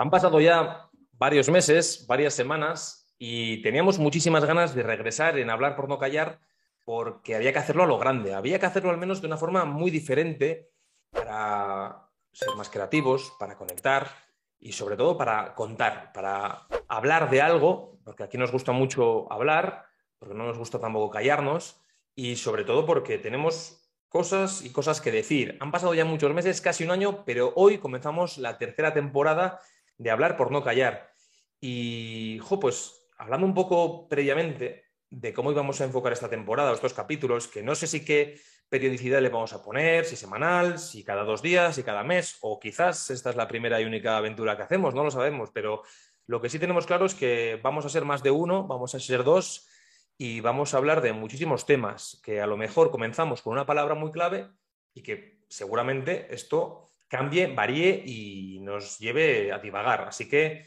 Han pasado ya varios meses, varias semanas, y teníamos muchísimas ganas de regresar en hablar por no callar, porque había que hacerlo a lo grande, había que hacerlo al menos de una forma muy diferente para ser más creativos, para conectar y sobre todo para contar, para hablar de algo, porque aquí nos gusta mucho hablar, porque no nos gusta tampoco callarnos y sobre todo porque tenemos cosas y cosas que decir. Han pasado ya muchos meses, casi un año, pero hoy comenzamos la tercera temporada de Hablar por no callar. Y, jo, pues hablando un poco previamente de cómo íbamos a enfocar esta temporada, estos capítulos, que no sé si qué periodicidad le vamos a poner, si semanal, si cada dos días, si cada mes, o quizás esta es la primera y única aventura que hacemos, no lo sabemos, pero lo que sí tenemos claro es que vamos a ser más de uno, vamos a ser dos y vamos a hablar de muchísimos temas que a lo mejor comenzamos con una palabra muy clave y que seguramente esto cambie, varíe y nos lleve a divagar. Así que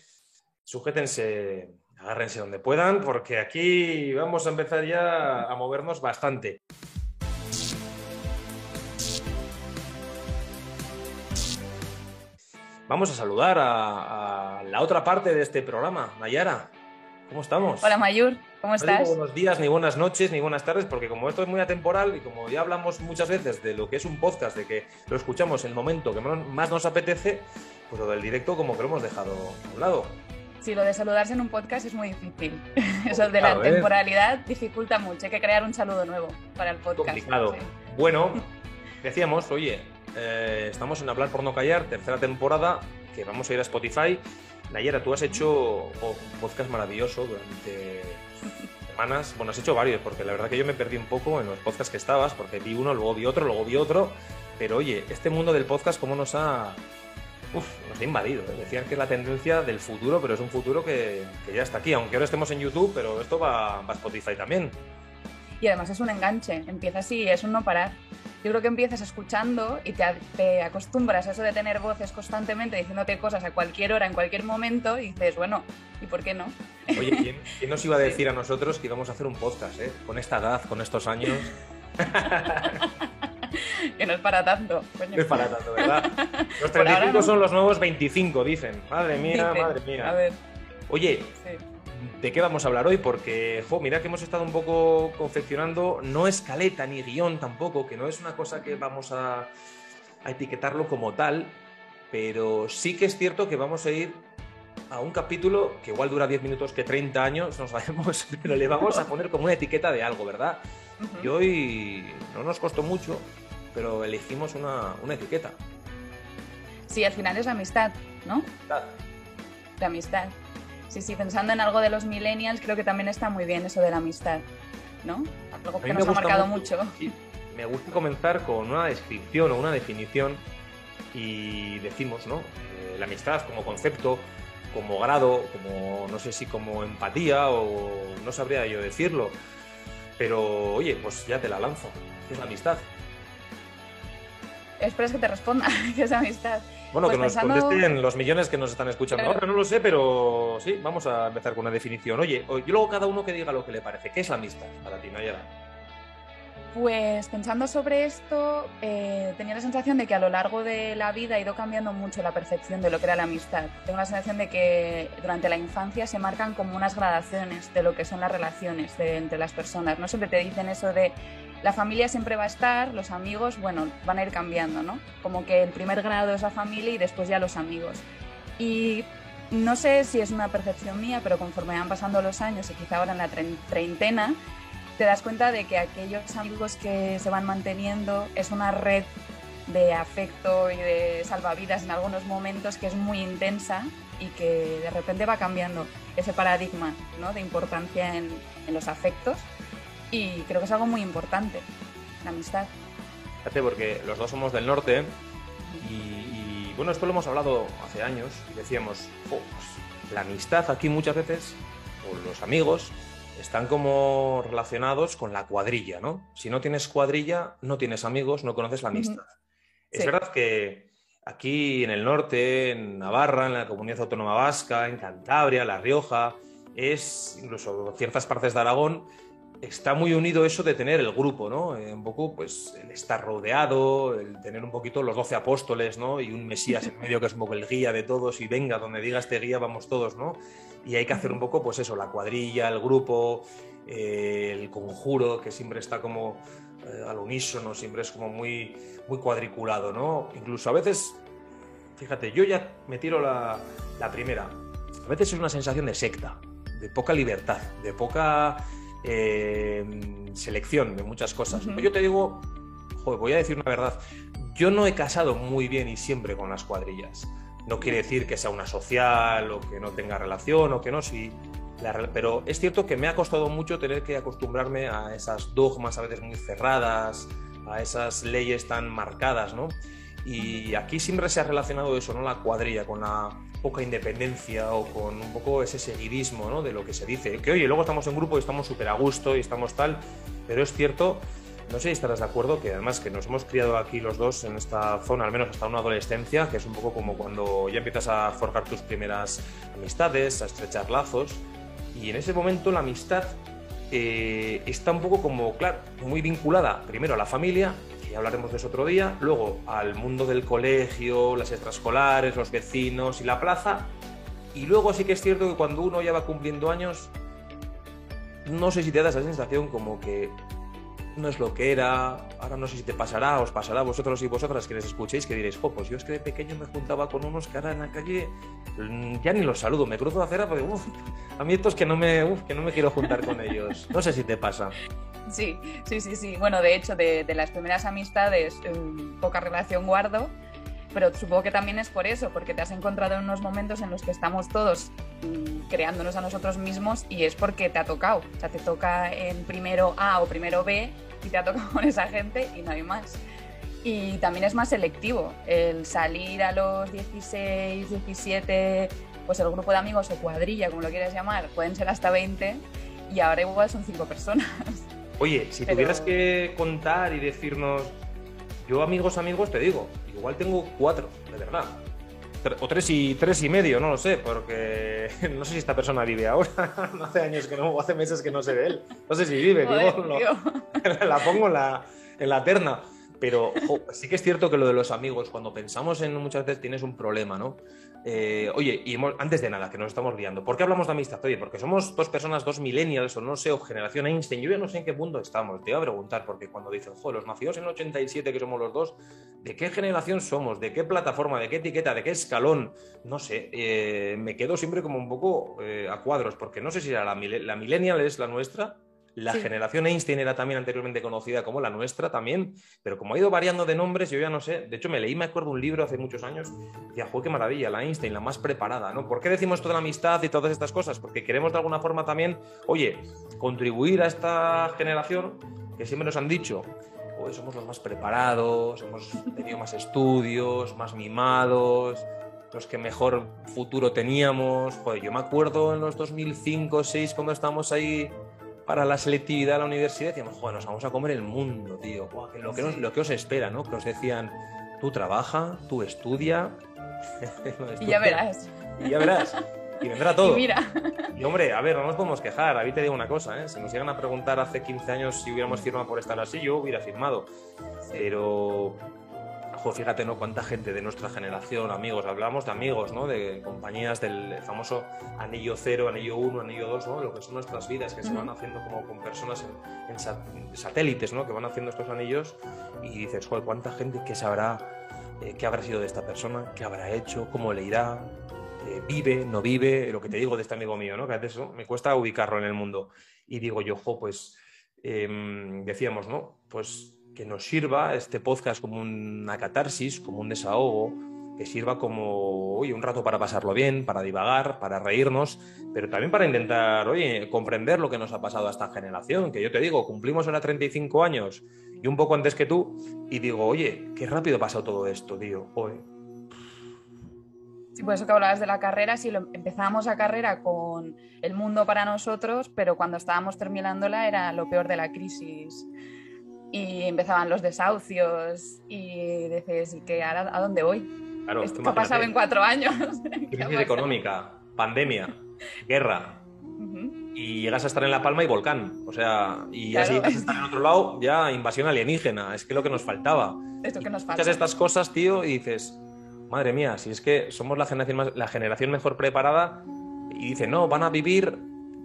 sujétense, agárrense donde puedan, porque aquí vamos a empezar ya a movernos bastante. Vamos a saludar a, la otra parte de este programa, Nayara. ¿Cómo estamos? Hola Mayur, ¿cómo No estás? digo buenos días, ni buenas noches, ni buenas tardes, porque como esto es muy atemporal y como ya hablamos muchas veces de lo que es un podcast, de que lo escuchamos en el momento que más nos apetece, pues lo del directo como que lo hemos dejado a un lado. Sí, lo de saludarse en un podcast es muy difícil. Eso de la ¿eh? temporalidad dificulta mucho. Hay que crear un saludo nuevo para el podcast. Complicado. sí. Bueno, decíamos, oye, eh, estamos en Hablar por no callar, tercera temporada, que vamos a ir a Spotify. Nayera, tú has hecho oh, un podcast maravilloso durante semanas. Bueno, has hecho varios, porque la verdad que yo me perdí un poco en los podcasts que estabas, porque vi uno, luego vi otro, luego vi otro. Pero oye, este mundo del podcast, ¿cómo nos ha, uf, nos ha invadido? eh? Decían que es la tendencia del futuro, pero es un futuro que, que ya está aquí. Aunque ahora estemos en YouTube, pero esto va, va a Spotify también. Y además es un enganche. Empieza así, es un no parar. Yo creo que empiezas escuchando y te, te acostumbras a eso de tener voces constantemente diciéndote cosas a cualquier hora, en cualquier momento, y dices, bueno, ¿y por qué no? Oye, ¿quién, quién nos iba a decir a nosotros que íbamos a hacer un podcast, eh? Con esta edad, con estos años. que no es para tanto. coño. No es para tanto, ¿verdad? Los Por ahora 35 no. son los nuevos 25, dicen. Madre mía, Dice, madre A mía. ver, Oye, sí. ¿De qué vamos a hablar hoy? Porque, jo, mira que hemos estado un poco confeccionando, no escaleta ni guion tampoco, que no es una cosa que vamos a, a etiquetarlo como tal, pero sí que es cierto que vamos a ir a un capítulo que igual dura 10 minutos que 30 años, no sabemos, pero le vamos a poner como una etiqueta de algo, ¿verdad? Y hoy no nos costó mucho, pero elegimos una, una etiqueta. Sí, al final es la amistad, ¿no? de amistad. Sí, sí, pensando en algo de los millennials, creo que también está muy bien eso de la amistad, ¿no? Algo que nos ha marcado mucho- mucho. sí, me gusta comenzar con una descripción o una definición y decimos, ¿no? Eh, la amistad como concepto, como grado, como no sé si como empatía o no sabría yo decirlo. Pero oye, pues ya te la lanzo. ¿Qué es la amistad? Esperas que te responda, que es amistad. Bueno, Pues que nos pensando- contesten los millones que nos están escuchando Claro. ahora, no lo sé, pero sí, vamos a empezar con una definición. Oye, o- y luego cada uno que diga lo que le parece. ¿Qué es la amistad para ti, Nayara? Pues pensando sobre esto, eh, tenía la sensación de que a lo largo de la vida ha ido cambiando mucho la percepción de lo que era la amistad. Tengo la sensación de que durante la infancia se marcan como unas gradaciones de lo que son las relaciones de- entre las personas. No siempre te dicen eso de la familia siempre va a estar, los amigos, bueno, van a ir cambiando, ¿no? Como que el primer grado es la familia y después ya los amigos. Y no sé si es una percepción mía, pero conforme van pasando los años y quizá ahora en la trein- treintena, te das cuenta de que aquellos amigos que se van manteniendo es una red de afecto y de salvavidas en algunos momentos que es muy intensa y que de repente va cambiando ese paradigma ¿no? de importancia en los afectos y creo que es algo muy importante, la amistad. Fíjate, porque los dos somos del norte y, y, bueno, esto lo hemos hablado hace años y decíamos, "Jo, pues, la amistad aquí muchas veces, o los amigos, están como relacionados con la cuadrilla, ¿no? Si no tienes cuadrilla, no tienes amigos, no conoces la amistad. Es Sí. verdad que aquí en el norte, en Navarra, en la comunidad autónoma vasca, en Cantabria, La Rioja, es incluso ciertas partes de Aragón, está muy unido eso de tener el grupo, ¿no? Eh, un poco, pues, el estar rodeado, el tener un poquito los doce apóstoles, ¿no? Y un Mesías en medio que es un poco el guía de todos y venga, donde diga este guía vamos todos, ¿no? Y hay que hacer un poco, pues eso, la cuadrilla, el grupo, eh, el conjuro, que siempre está como eh, al unísono, siempre es como muy, muy cuadriculado, ¿no? Incluso a veces, fíjate, yo ya me tiro la, la primera, a veces es una sensación de secta, de poca libertad, de poca eh, selección de muchas cosas. Yo te digo, voy a decir una verdad, yo no he casado muy bien y siempre con las cuadrillas. No quiere decir que sea una social o que no tenga relación o que no, sí. pero es cierto que me ha costado mucho tener que acostumbrarme a esas dogmas a veces muy cerradas, a esas leyes tan marcadas, ¿no? Y aquí siempre se ha relacionado eso, ¿no? La cuadrilla con la poca independencia o con un poco ese seguidismo ¿no? de lo que se dice. Que oye, luego estamos en grupo y estamos súper a gusto y estamos tal, pero es cierto, no sé si estarás de acuerdo, que además que nos hemos criado aquí los dos en esta zona, al menos hasta una adolescencia, que es un poco como cuando ya empiezas a forjar tus primeras amistades, a estrechar lazos, y en ese momento la amistad eh, está un poco como, claro, muy vinculada primero a la familia hablaremos de eso otro día, luego al mundo del colegio, las extraescolares, los vecinos y la plaza, y luego sí que es cierto que cuando uno ya va cumpliendo años, no sé si te da esa sensación como que no es lo que era, ahora no sé si te pasará, os pasará a vosotros y vosotras que les escuchéis que diréis, pues yo es que de pequeño me juntaba con unos que ahora en la calle mm, ya ni los saludo, me cruzo la acera porque a mí estos que no me, que no me quiero juntar con ellos. No sé si te pasa. Sí, sí, sí, sí. Bueno, de hecho, de, las primeras amistades, em, poca relación guardo, pero supongo que también es por eso, porque te has encontrado en unos momentos en los que estamos todos mm, creándonos a nosotros mismos y es porque te ha tocado. O sea, te toca en primero A o primero B y te ha tocado con esa gente y no hay más. Y también es más selectivo el salir a los 16, 17, pues el grupo de amigos o cuadrilla, como lo quieras llamar, pueden ser hasta 20 y ahora igual son 5 personas. Oye, si tuvieras que contar y decirnos, yo amigos, amigos, te digo, igual tengo cuatro, de verdad. O tres y, tres y medio, no lo sé, porque no sé si esta persona vive ahora. hace años que no, hace meses que no sé de él. No sé si vive, la pongo en la, en la terna. Pero sí que es cierto que lo de los amigos, cuando pensamos en muchas veces tienes un problema, ¿no? Eh, oye, y antes de nada, que nos estamos guiando, ¿por qué hablamos de amistad? Oye, porque somos dos personas, dos millennials, o no sé, o generación Einstein, yo ya no sé en qué punto estamos, te iba a preguntar, porque cuando dicen, joder, los nacidos en el 87, que somos los dos, ¿de qué generación somos? ¿De qué plataforma? ¿De qué etiqueta? ¿De qué escalón? No sé, eh, me quedo siempre como un poco eh, a cuadros, porque no sé si la, la millennial es la nuestra, la generación Einstein era también anteriormente conocida como la nuestra también, pero como ha ido variando de nombres, yo ya no sé. De hecho, me leí, me acuerdo, un libro hace muchos años, y decía, qué maravilla, la Einstein, la más preparada, ¿no? ¿Por qué decimos toda la amistad y todas estas cosas? Porque queremos de alguna forma también, oye, contribuir a esta generación que siempre nos han dicho, hoy somos los más preparados, hemos tenido más estudios, más mimados, los que mejor futuro teníamos. Pues yo me acuerdo en los 2005, 2006, cuando estábamos ahí para la selectividad a la universidad, decíamos, joder, nos vamos a comer el mundo, tío. lo, que lo que os espera, ¿no? Que os decían, tú trabaja, tú estudia. y ya verás. Y ya verás. Y vendrá todo. Y mira. Y hombre, a ver, no nos podemos quejar. A mí te digo una cosa, ¿eh? Si nos llegan a preguntar hace 15 años si hubiéramos firmado por estar así, yo hubiera firmado. Pero fíjate, ¿no? Cuánta gente de nuestra generación, amigos, hablamos de amigos, ¿no? De compañías del famoso anillo cero, anillo uno, anillo dos, ¿no? Lo que son nuestras vidas, que se van haciendo como con personas en, satélites, ¿no? Que van haciendo estos anillos y dices, joder, cuánta gente que sabrá eh, qué habrá sido de esta persona, qué habrá hecho, cómo le irá, eh, vive, no vive, lo que te digo de este amigo mío, ¿no? Que a veces me cuesta ubicarlo en el mundo. Y digo yo, jo, pues em, decíamos, ¿no? Pues que nos sirva este podcast como una catarsis, como un desahogo, que sirva como, oye, un rato para pasarlo bien, para divagar, para reírnos, pero también para intentar, oye, comprender lo que nos ha pasado a esta generación, que yo te digo, cumplimos ahora 35 años y un poco antes que tú, y digo, oye, qué rápido pasado todo esto, tío, hoy. Sí, por eso que hablabas de la carrera, si lo, empezábamos la carrera con el mundo para nosotros, pero cuando estábamos terminándola era lo peor de la crisis y empezaban los desahucios y dices, ¿qué, a, dónde voy? Claro, ¿Qué ha pasado en cuatro años? Crisis económica, pandemia, guerra. y llegas a estar en La Palma y volcán. O sea, y así llegas a estar en otro lado, ya invasión alienígena. Es que lo que nos faltaba. Esto que nos falta. estas cosas, tío, y dices, madre mía, si es que somos la generación, la generación mejor preparada, y dice, no, van a vivir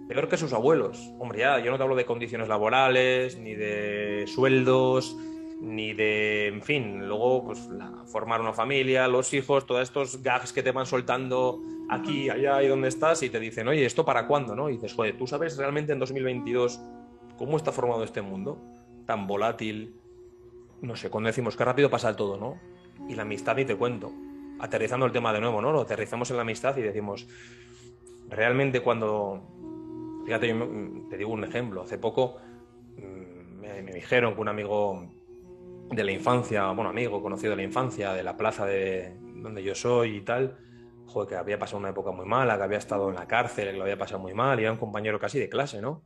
peor que sus abuelos. Hombre, ya, yo no te hablo de condiciones laborales, ni de sueldos, ni de, en fin, luego pues formar una familia, los hijos, todos estos gags que te van soltando aquí, allá y donde estás y te dicen, oye, ¿esto para cuándo? ¿no? Y dices, joder, ¿tú sabes realmente en 2022 cómo está formado este mundo? Tan volátil. No sé, cuando decimos que rápido pasa todo, ¿no? Y la amistad ni te cuento. Aterrizando el tema de nuevo, ¿no? Lo aterrizamos en la amistad y decimos, realmente cuando... Fíjate, yo te digo un ejemplo. Hace poco mm, me, me dijeron que un amigo de la infancia, bueno, amigo conocido de la infancia, de la plaza de donde yo soy y tal, joder, que había pasado una época muy mala, que había estado en la cárcel, que lo había pasado muy mal, y era un compañero casi de clase, ¿no?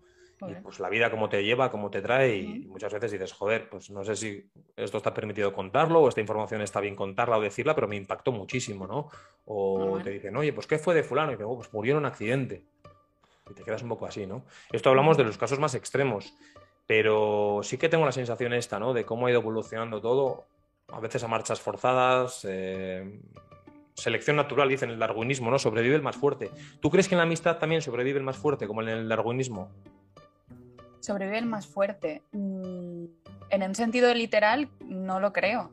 Y pues la vida como te lleva, como te trae, y muchas veces dices, joder, pues no sé si esto está permitido contarlo, o esta información está bien contarla o decirla, pero me impactó muchísimo, ¿no? O te dicen, oye, pues ¿qué fue de fulano? Y digo, oh, pues murió en un accidente. Y te quedas un poco así, ¿no? Esto hablamos de los casos más extremos, pero sí que tengo la sensación esta, ¿no? De cómo ha ido evolucionando todo, a veces a marchas forzadas, eh, selección natural, dicen el darwinismo, ¿no? Sobrevive el más fuerte. ¿Tú crees que en la amistad también sobrevive el más fuerte, como en el darwinismo? Sobrevive el más fuerte. Mm, en el sentido literal, no lo creo.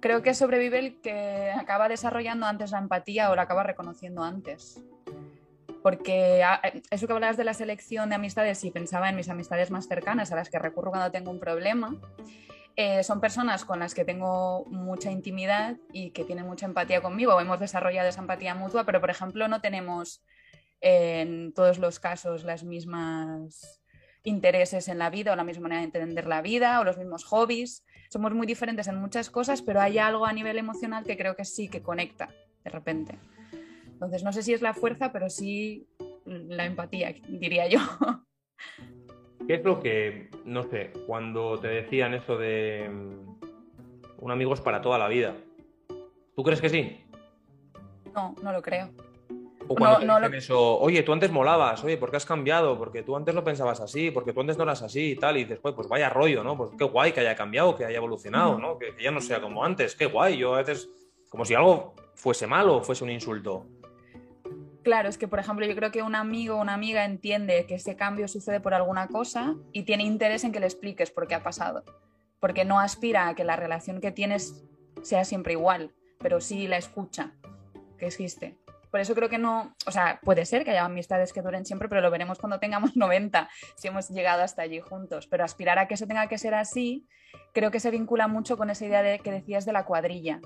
Creo que sobrevive el que acaba desarrollando antes la empatía o la acaba reconociendo antes. Porque ah, eso que hablabas de la selección de amistades, si pensaba en mis amistades más cercanas a las que recurro cuando tengo un problema. Eh, son personas con las que tengo mucha intimidad y que tienen mucha empatía conmigo. Hemos desarrollado esa empatía mutua, pero por ejemplo no tenemos en todos los casos las mismas intereses en la vida o la misma manera de entender la vida o los mismos hobbies. Somos muy diferentes en muchas cosas, pero hay algo a nivel emocional que creo que sí que conecta de repente. Entonces no sé si es la fuerza, pero sí la empatía, diría yo. ¿Qué es lo que, no sé, cuando te decían eso de mm, un amigo es para toda la vida? ¿Tú crees que sí? No, no lo creo. O cuando te dicen eso, oye, tú antes molabas, oye, ¿por qué has cambiado? Porque tú antes no pensabas así, porque tú antes no eras así y tal, y después, pues vaya rollo, ¿no? Pues qué guay que haya cambiado, que haya evolucionado, ¿no? Que, que, ya no sea como antes, qué guay. Yo a veces, como si algo fuese malo, fuese un insulto. Claro, es que por ejemplo yo creo que un amigo o una amiga entiende que ese cambio sucede por alguna cosa y tiene interés en que le expliques por qué ha pasado, porque no aspira a que la relación que tienes sea siempre igual, pero sí la escucha que existe. Por eso creo que no, o sea, puede ser que haya amistades que duren siempre, pero lo veremos cuando tengamos 90, si hemos llegado hasta allí juntos. Pero aspirar a que eso tenga que ser así, creo que se vincula mucho con esa idea de, que decías de la cuadrilla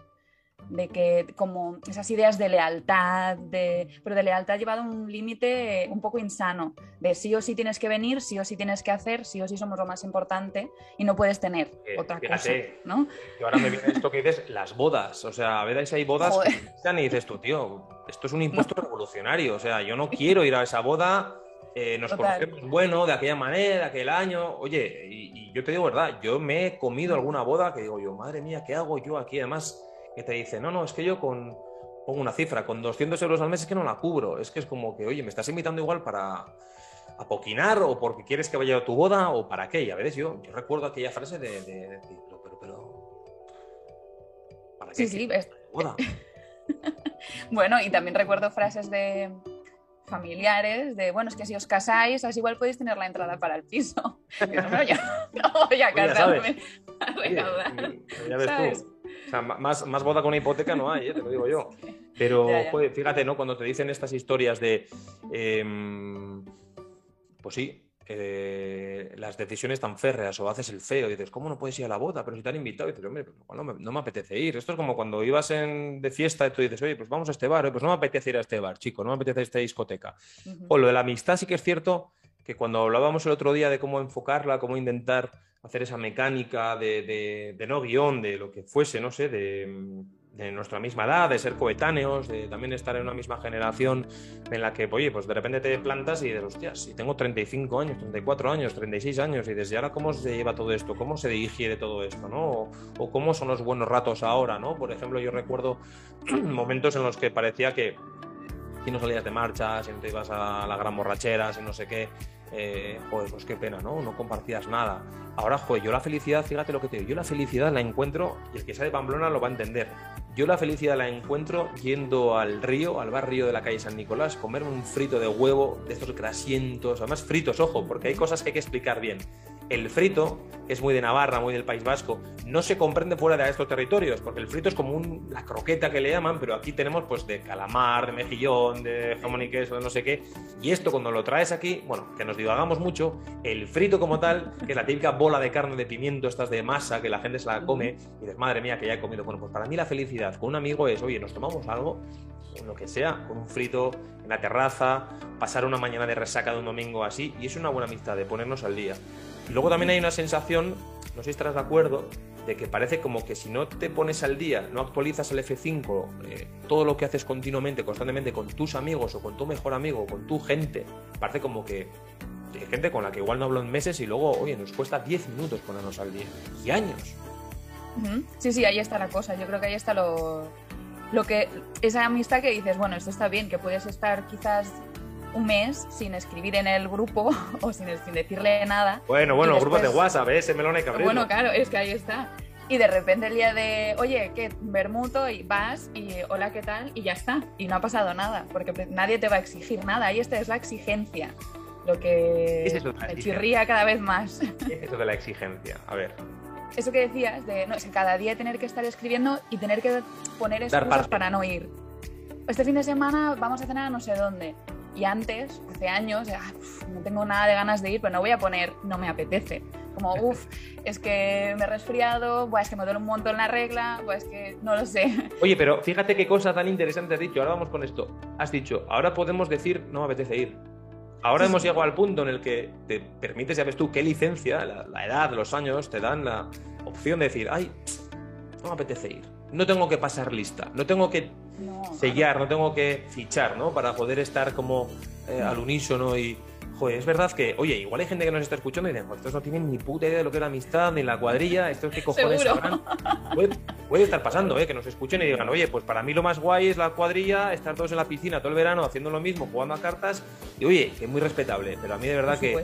de que como esas ideas de lealtad, de, pero de lealtad llevado a un límite un poco insano, de sí o sí tienes que venir, sí o sí tienes que hacer, sí o sí somos lo más importante y no puedes tener otra cosa, ¿no? Y ahora me viene esto que dices, las bodas, o sea, a veces hay bodas que y dices tú, tío, esto es un impuesto revolucionario, o sea, yo no quiero ir a esa boda, eh, nos conocemos bueno, de aquella manera, de aquel año, oye, y, y yo te digo verdad, yo me he comido alguna boda que digo yo, madre mía, ¿qué hago yo aquí? Además que te dice, no, no, es que yo con, pongo una cifra, con 200 euros al mes es que no la cubro. Es que es como que, oye, me estás invitando igual para apoquinar o porque quieres que vaya a tu boda o para qué. Y a veces yo, yo recuerdo aquella frase de, de, pero, pero, pero, ¿para qué? Sí, sí, ves. bueno, y también recuerdo frases de familiares de, bueno, es que si os casáis, así igual podéis tener la entrada para el piso. no, yo no voy a casarme a recaudar. Ya ves tú. O sea, más, más boda con una hipoteca no hay, ¿eh? te lo digo yo. Pero fíjate, ¿no? Cuando te dicen estas historias de. Em, pues sí, eh, las decisiones tan férreas o haces el feo y dices, ¿cómo no puedes ir a la boda? Pero si te han invitado, y dices, hombre, pues no, me, no, me, apetece ir. Esto es como cuando ibas en, de fiesta y tú dices, oye, pues vamos a este bar, pues no me apetece ir a este bar, chico, no me apetece ir a esta discoteca. O lo de la amistad sí que es cierto que cuando hablábamos el otro día de cómo enfocarla, cómo intentar hacer esa mecánica de, no guion, de lo que fuese, no sé, de, nuestra misma edad, de ser coetáneos, de también estar en una misma generación en la que, oye, pues de repente te plantas y dices, hostias, si tengo 35 años, 34 años, 36 años, y desde ahora cómo se lleva todo esto, cómo se digiere todo esto, ¿no? O, cómo son los buenos ratos ahora, ¿no? Por ejemplo, yo recuerdo momentos en los que parecía que si no salías de marcha, si no te ibas a la gran borrachera, si no sé qué, eh, joder, pues qué pena, ¿no? No compartías nada. Ahora, joder, yo la felicidad, fíjate lo que te digo, yo la felicidad la encuentro, y el que sea de Pamplona lo va a entender, yo la felicidad la encuentro yendo al río, al barrio de la calle San Nicolás, comer un frito de huevo de estos grasientos, además fritos, ojo, porque hay cosas que hay que explicar bien. El frito, que es muy de Navarra, muy del País Vasco, no se comprende fuera de estos territorios, porque el frito es como un, la croqueta que le llaman, pero aquí tenemos pues de calamar, de mejillón, de jamón y queso, de no sé qué. Y esto cuando lo traes aquí, bueno, que nos divagamos mucho, el frito como tal, que es la típica bola de carne de pimiento, estas de masa, que la gente se la come, y dices, madre mía, que ya he comido. Bueno, pues para mí la felicidad con un amigo es, oye, nos tomamos algo, lo que sea, con un frito en la terraza, pasar una mañana de resaca de un domingo así, y es una buena amistad de ponernos al día. Luego también hay una sensación, no sé si estarás de acuerdo, de que parece como que si no te pones al día, no actualizas el F5, eh, todo lo que haces continuamente, constantemente con tus amigos o con tu mejor amigo o con tu gente, parece como que hay gente con la que igual no hablo en meses y luego, oye, nos cuesta 10 minutos ponernos al día. Y años. Sí, sí, ahí está la cosa. Yo creo que ahí está lo, lo que. Esa amistad que dices, bueno, esto está bien, que puedes estar quizás un mes sin escribir en el grupo o sin, sin decirle nada. Bueno, bueno, grupos de WhatsApp, ¿eh? ese melón hay que Bueno, claro, es que ahí está. Y de repente el día de, oye, ¿qué? Bermuto y vas y hola, ¿qué tal? Y ya está. Y no ha pasado nada, porque nadie te va a exigir nada. Ahí está, es la exigencia. Lo que es me chirría cada vez más. ¿Qué es eso de la exigencia? A ver. Eso que decías, de no, cada día tener que estar escribiendo y tener que poner excusas para no ir. Este fin de semana vamos a cenar a no sé dónde y antes, hace años, ah, no tengo nada de ganas de ir, pero no voy a poner no me apetece. Como, uff, es que me he resfriado, es que me duele un montón la regla, es que no lo sé. Oye, pero fíjate qué cosa tan interesante has dicho. Ahora vamos con esto. Has dicho, ahora podemos decir no me apetece ir. Ahora hemos llegado al punto en el que te permites, ya ves tú, qué licencia, la, la edad, los años, te dan la opción de decir, ay, no me apetece ir. No tengo que pasar lista, no tengo que sellar, no tengo que fichar, ¿no? Para poder estar como eh, al unísono y... Joder, es verdad que, oye, igual hay gente que nos está escuchando y dicen, estos no tienen ni puta idea de lo que es la amistad, ni la cuadrilla, estos qué cojones sabrán. Puede, estar pasando, ¿eh? Que nos escuchen y digan, oye, pues para mí lo más guay es la cuadrilla, estar todos en la piscina todo el verano haciendo lo mismo, jugando a cartas, y oye, que es muy respetable, pero a mí de verdad que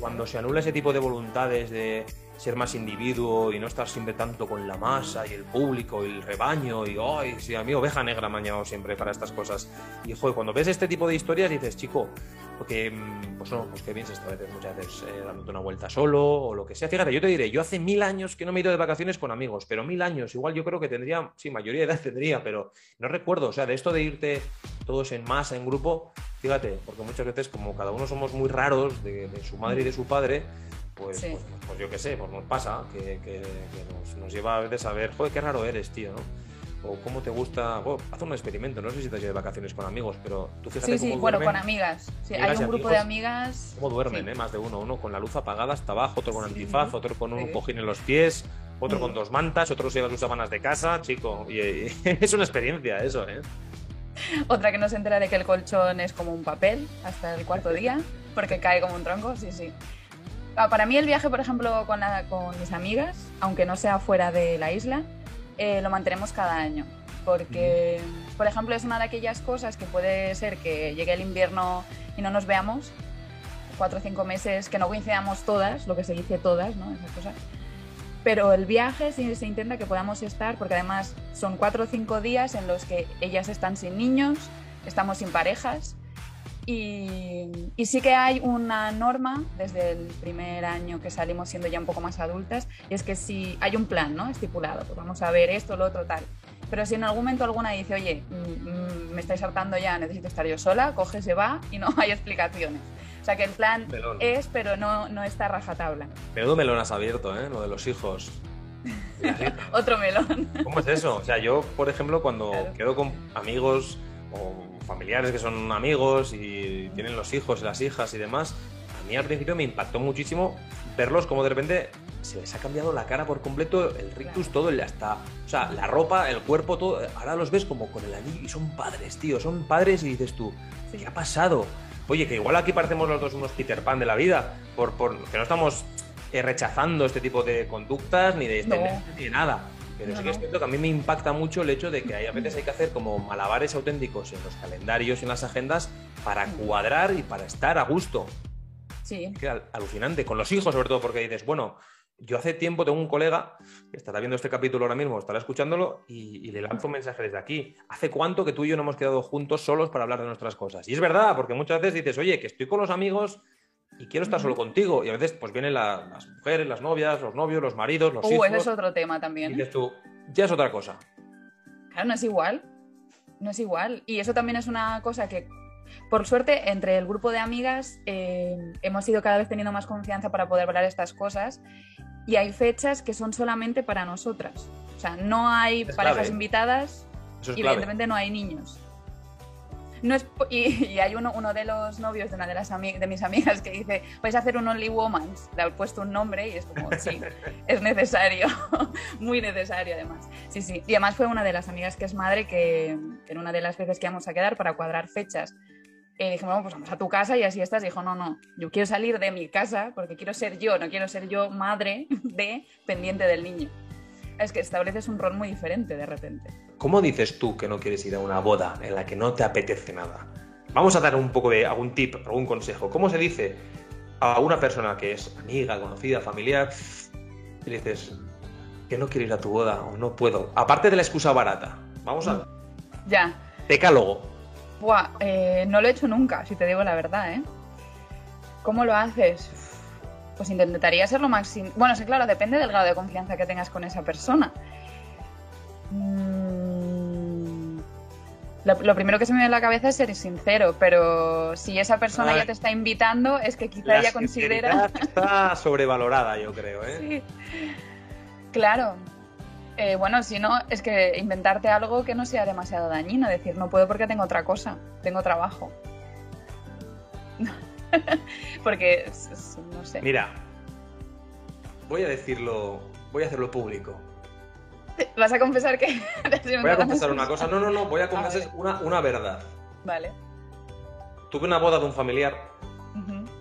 cuando se anula ese tipo de voluntades de ser más individuo y no estar siempre tanto con la masa y el público y el rebaño y, ay, sí, a mí oveja negra ha siempre para estas cosas. Y, joder, cuando ves este tipo de historias dices, chico, porque, mm, pues no, pues qué bien se está muchas veces eh, dándote una vuelta solo o lo que sea. Fíjate, yo te diré, yo hace mil años que no me he ido de vacaciones con amigos, pero mil años, igual yo creo que tendría, sí, mayoría de edad tendría, pero no recuerdo, o sea, de esto de irte todos en masa, en grupo, fíjate, porque muchas veces como cada uno somos muy raros de su madre y de su padre, pues, pues, pues, yo qué sé, pues nos pasa, que, nos, lleva a veces a ver, joder, qué raro eres, tío, ¿no? O cómo te gusta, bueno, haz un experimento, no sé si te has ido de vacaciones con amigos, pero tú fíjate Sí, sí, bueno, con amigas. Sí, hay un grupo de amigas. ¿Cómo duermen, eh? Más de uno, uno con la luz apagada hasta abajo, otro con antifaz, otro con un cojín en los pies, otro con dos mantas, otro lleva sus sábanas de casa, chico, y, es una experiencia eso, ¿eh? Otra que no se entera de que el colchón es como un papel hasta el cuarto día, porque cae como un tronco, sí, sí. Ah, para mí el viaje, por ejemplo, con, con mis amigas, aunque no sea fuera de la isla, eh, lo mantenemos cada año. Porque, por ejemplo, es una de aquellas cosas que puede ser que llegue el invierno y no nos veamos, cuatro o cinco meses, que no coincidamos todas, lo que se dice todas, ¿no? Esas cosas. Pero el viaje sí se intenta que podamos estar, porque además son cuatro o cinco días en los que ellas están sin niños, estamos sin parejas y, sí que hay una norma desde el primer año que salimos siendo ya un poco más adultas, y es que si hay un plan ¿no? estipulado, pues vamos a ver esto, lo otro, tal. Pero si en algún momento alguna dice, oye, mm, mm, me estáis hartando ya, necesito estar yo sola, coge, se va y no hay explicaciones. O sea que el plan es, pero no, no está rajatabla. Menudo melón has abierto, ¿eh? Lo de los hijos. Otro melón. ¿Cómo es eso? O sea, yo, por ejemplo, cuando quedo con amigos o familiares que son amigos y tienen los hijos y las hijas y demás, a mí al principio me impactó muchísimo verlos como de repente se les ha cambiado la cara por completo, el rictus, todo, el hasta, o sea, la ropa, el cuerpo, todo. Ahora los ves como con el anillo y son padres, tío, son padres y dices tú, ¿qué ha pasado? Oye, que igual aquí parecemos los dos unos Peter Pan de la vida, por, por que no estamos eh, rechazando este tipo de conductas ni de, ni de nada Pero sí que es cierto que a mí me impacta mucho el hecho de que hay, a veces hay que hacer como malabares auténticos en los calendarios y en las agendas para cuadrar y para estar a gusto. Sí. Que alucinante. Con los hijos, sobre todo, porque dices, bueno, yo hace tiempo tengo un colega que estará viendo este capítulo ahora mismo, estará escuchándolo y, le lanzo un mensaje desde aquí. ¿Hace cuánto que tú y yo no hemos quedado juntos solos para hablar de nuestras cosas? Y es verdad, porque muchas veces dices, oye, que estoy con los amigos y quiero estar solo contigo. Y a veces pues vienen las mujeres, las novias, los novios, los maridos, los uh, hijos. ese es otro tema también. Y dices tú, ya es otra cosa. Claro, no es igual. No es igual. Y eso también es una cosa que por suerte, entre el grupo de amigas eh, hemos ido cada vez teniendo más confianza para poder hablar estas cosas y hay fechas que son solamente para nosotras. O sea, no hay parejas invitadas y evidentemente no hay niños. No es, y, hay uno, uno de los novios de una de, las de mis amigas que dice, vais a hacer un Only Womans. Le ha puesto un nombre y es como, sí, es necesario, muy necesario además. Sí, sí. Y además fue una de las amigas que es madre que, en una de las veces que vamos a quedar para cuadrar fechas, y dije, bueno, pues vamos a tu casa y así estás. Y dijo, no, no, yo quiero salir de mi casa porque quiero ser yo, no quiero ser yo madre de pendiente del niño. Es que estableces un rol muy diferente de repente. ¿Cómo dices tú que no quieres ir a una boda en la que no te apetece nada? Vamos a dar un poco de algún tip, algún consejo. ¿Cómo se dice a una persona que es amiga, conocida, familiar, y le dices que no quiero ir a tu boda o no puedo? Aparte de la excusa barata, vamos a... Ya. Decálogo. Buah, eh, no lo he hecho nunca, si te digo la verdad, ¿eh? ¿Cómo lo haces? Pues intentaría ser lo máximo. Bueno, sí, claro, depende del grado de confianza que tengas con esa persona. Mm, lo, primero que se me viene a la cabeza es ser sincero, pero si esa persona ya te está invitando, es que quizá ella considera. Está sobrevalorada, yo creo, ¿eh? Sí. Claro, eh, bueno, si no, es que inventarte algo que no sea demasiado dañino, decir, no puedo porque tengo otra cosa, tengo trabajo. porque, no sé. Mira, voy a decirlo, voy a hacerlo público. ¿Vas a confesar que... voy a confesar una cosa, no, no, no, voy a confesar una, verdad. Vale. Tuve una boda de un familiar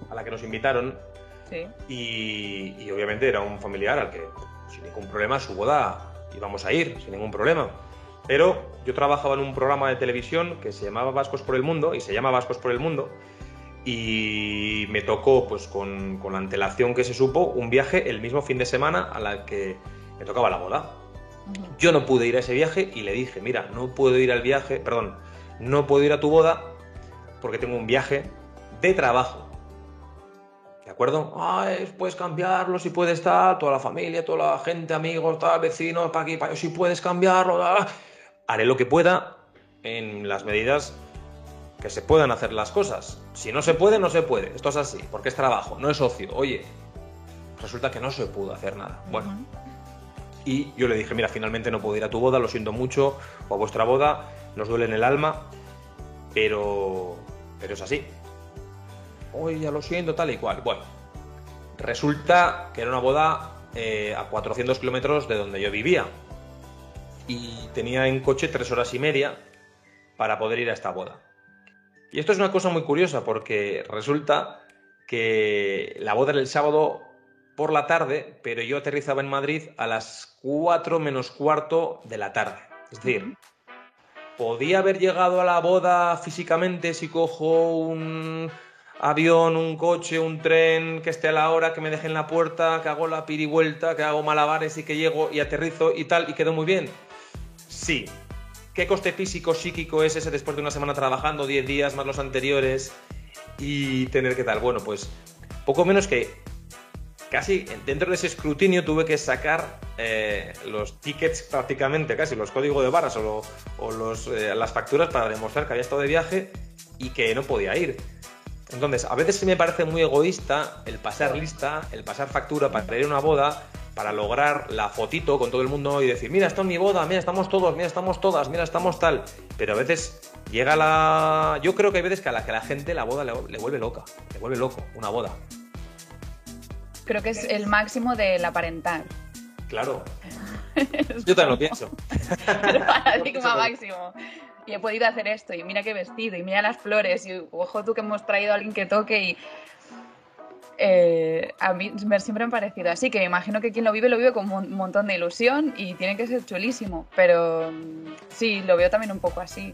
a la que nos invitaron sí. y, y obviamente era un familiar al que sin ningún problema su boda íbamos a ir sin ningún problema. Pero yo trabajaba en un programa de televisión que se llamaba Vascos por el Mundo y se llama Vascos por el Mundo y me tocó, pues con, con, la antelación que se supo, un viaje el mismo fin de semana a la que me tocaba la boda. Yo no pude ir a ese viaje y le dije, mira, no puedo ir al viaje, perdón, no puedo ir a tu boda porque tengo un viaje de trabajo. ¿De acuerdo? puedes cambiarlo, si puedes estar, toda la familia, toda la gente, amigos, tal, vecinos, para aquí, para allá, si puedes cambiarlo. Haré lo que pueda en las medidas que se puedan hacer las cosas. Si no se puede, no se puede. Esto es así, porque es trabajo, no es ocio. Oye, resulta que no se pudo hacer nada. Bueno. Y yo le dije, mira, finalmente no puedo ir a tu boda, lo siento mucho, o a vuestra boda, nos duele en el alma, pero, pero es así hoy ya lo siento, tal y cual. Bueno, resulta que era una boda eh, a 400 kilómetros de donde yo vivía. Y tenía en coche tres horas y media para poder ir a esta boda. Y esto es una cosa muy curiosa porque resulta que la boda era el sábado por la tarde, pero yo aterrizaba en Madrid a las 4 menos cuarto de la tarde. Es decir, podía haber llegado a la boda físicamente si cojo un avión, un coche, un tren que esté a la hora, que me deje en la puerta, que hago la pirivuelta, que hago malabares y que llego y aterrizo y tal, y quedo muy bien. Sí. ¿Qué coste físico, psíquico es ese después de una semana trabajando, 10 días más los anteriores y tener que tal? Bueno, pues poco menos que casi dentro de ese escrutinio tuve que sacar eh, los tickets prácticamente, casi los códigos de barras o, los, eh, las facturas para demostrar que había estado de viaje y que no podía ir. Entonces, a veces me parece muy egoísta el pasar lista, el pasar factura para ir a una boda, para lograr la fotito con todo el mundo y decir, mira, esto es mi boda, mira, estamos todos, mira, estamos todas, mira, estamos tal. Pero a veces llega la... Yo creo que hay veces que a la que la gente la boda le, vuelve loca, le vuelve loco, una boda. Creo que es el máximo del aparentar. Claro. Yo también lo pienso. el paradigma máximo y he podido hacer esto, y mira qué vestido, y mira las flores, y ojo tú que hemos traído a alguien que toque, y eh, a mí me siempre han parecido así, que me imagino que quien lo vive lo vive con un montón de ilusión y tiene que ser chulísimo, pero mm, sí, lo veo también un poco así.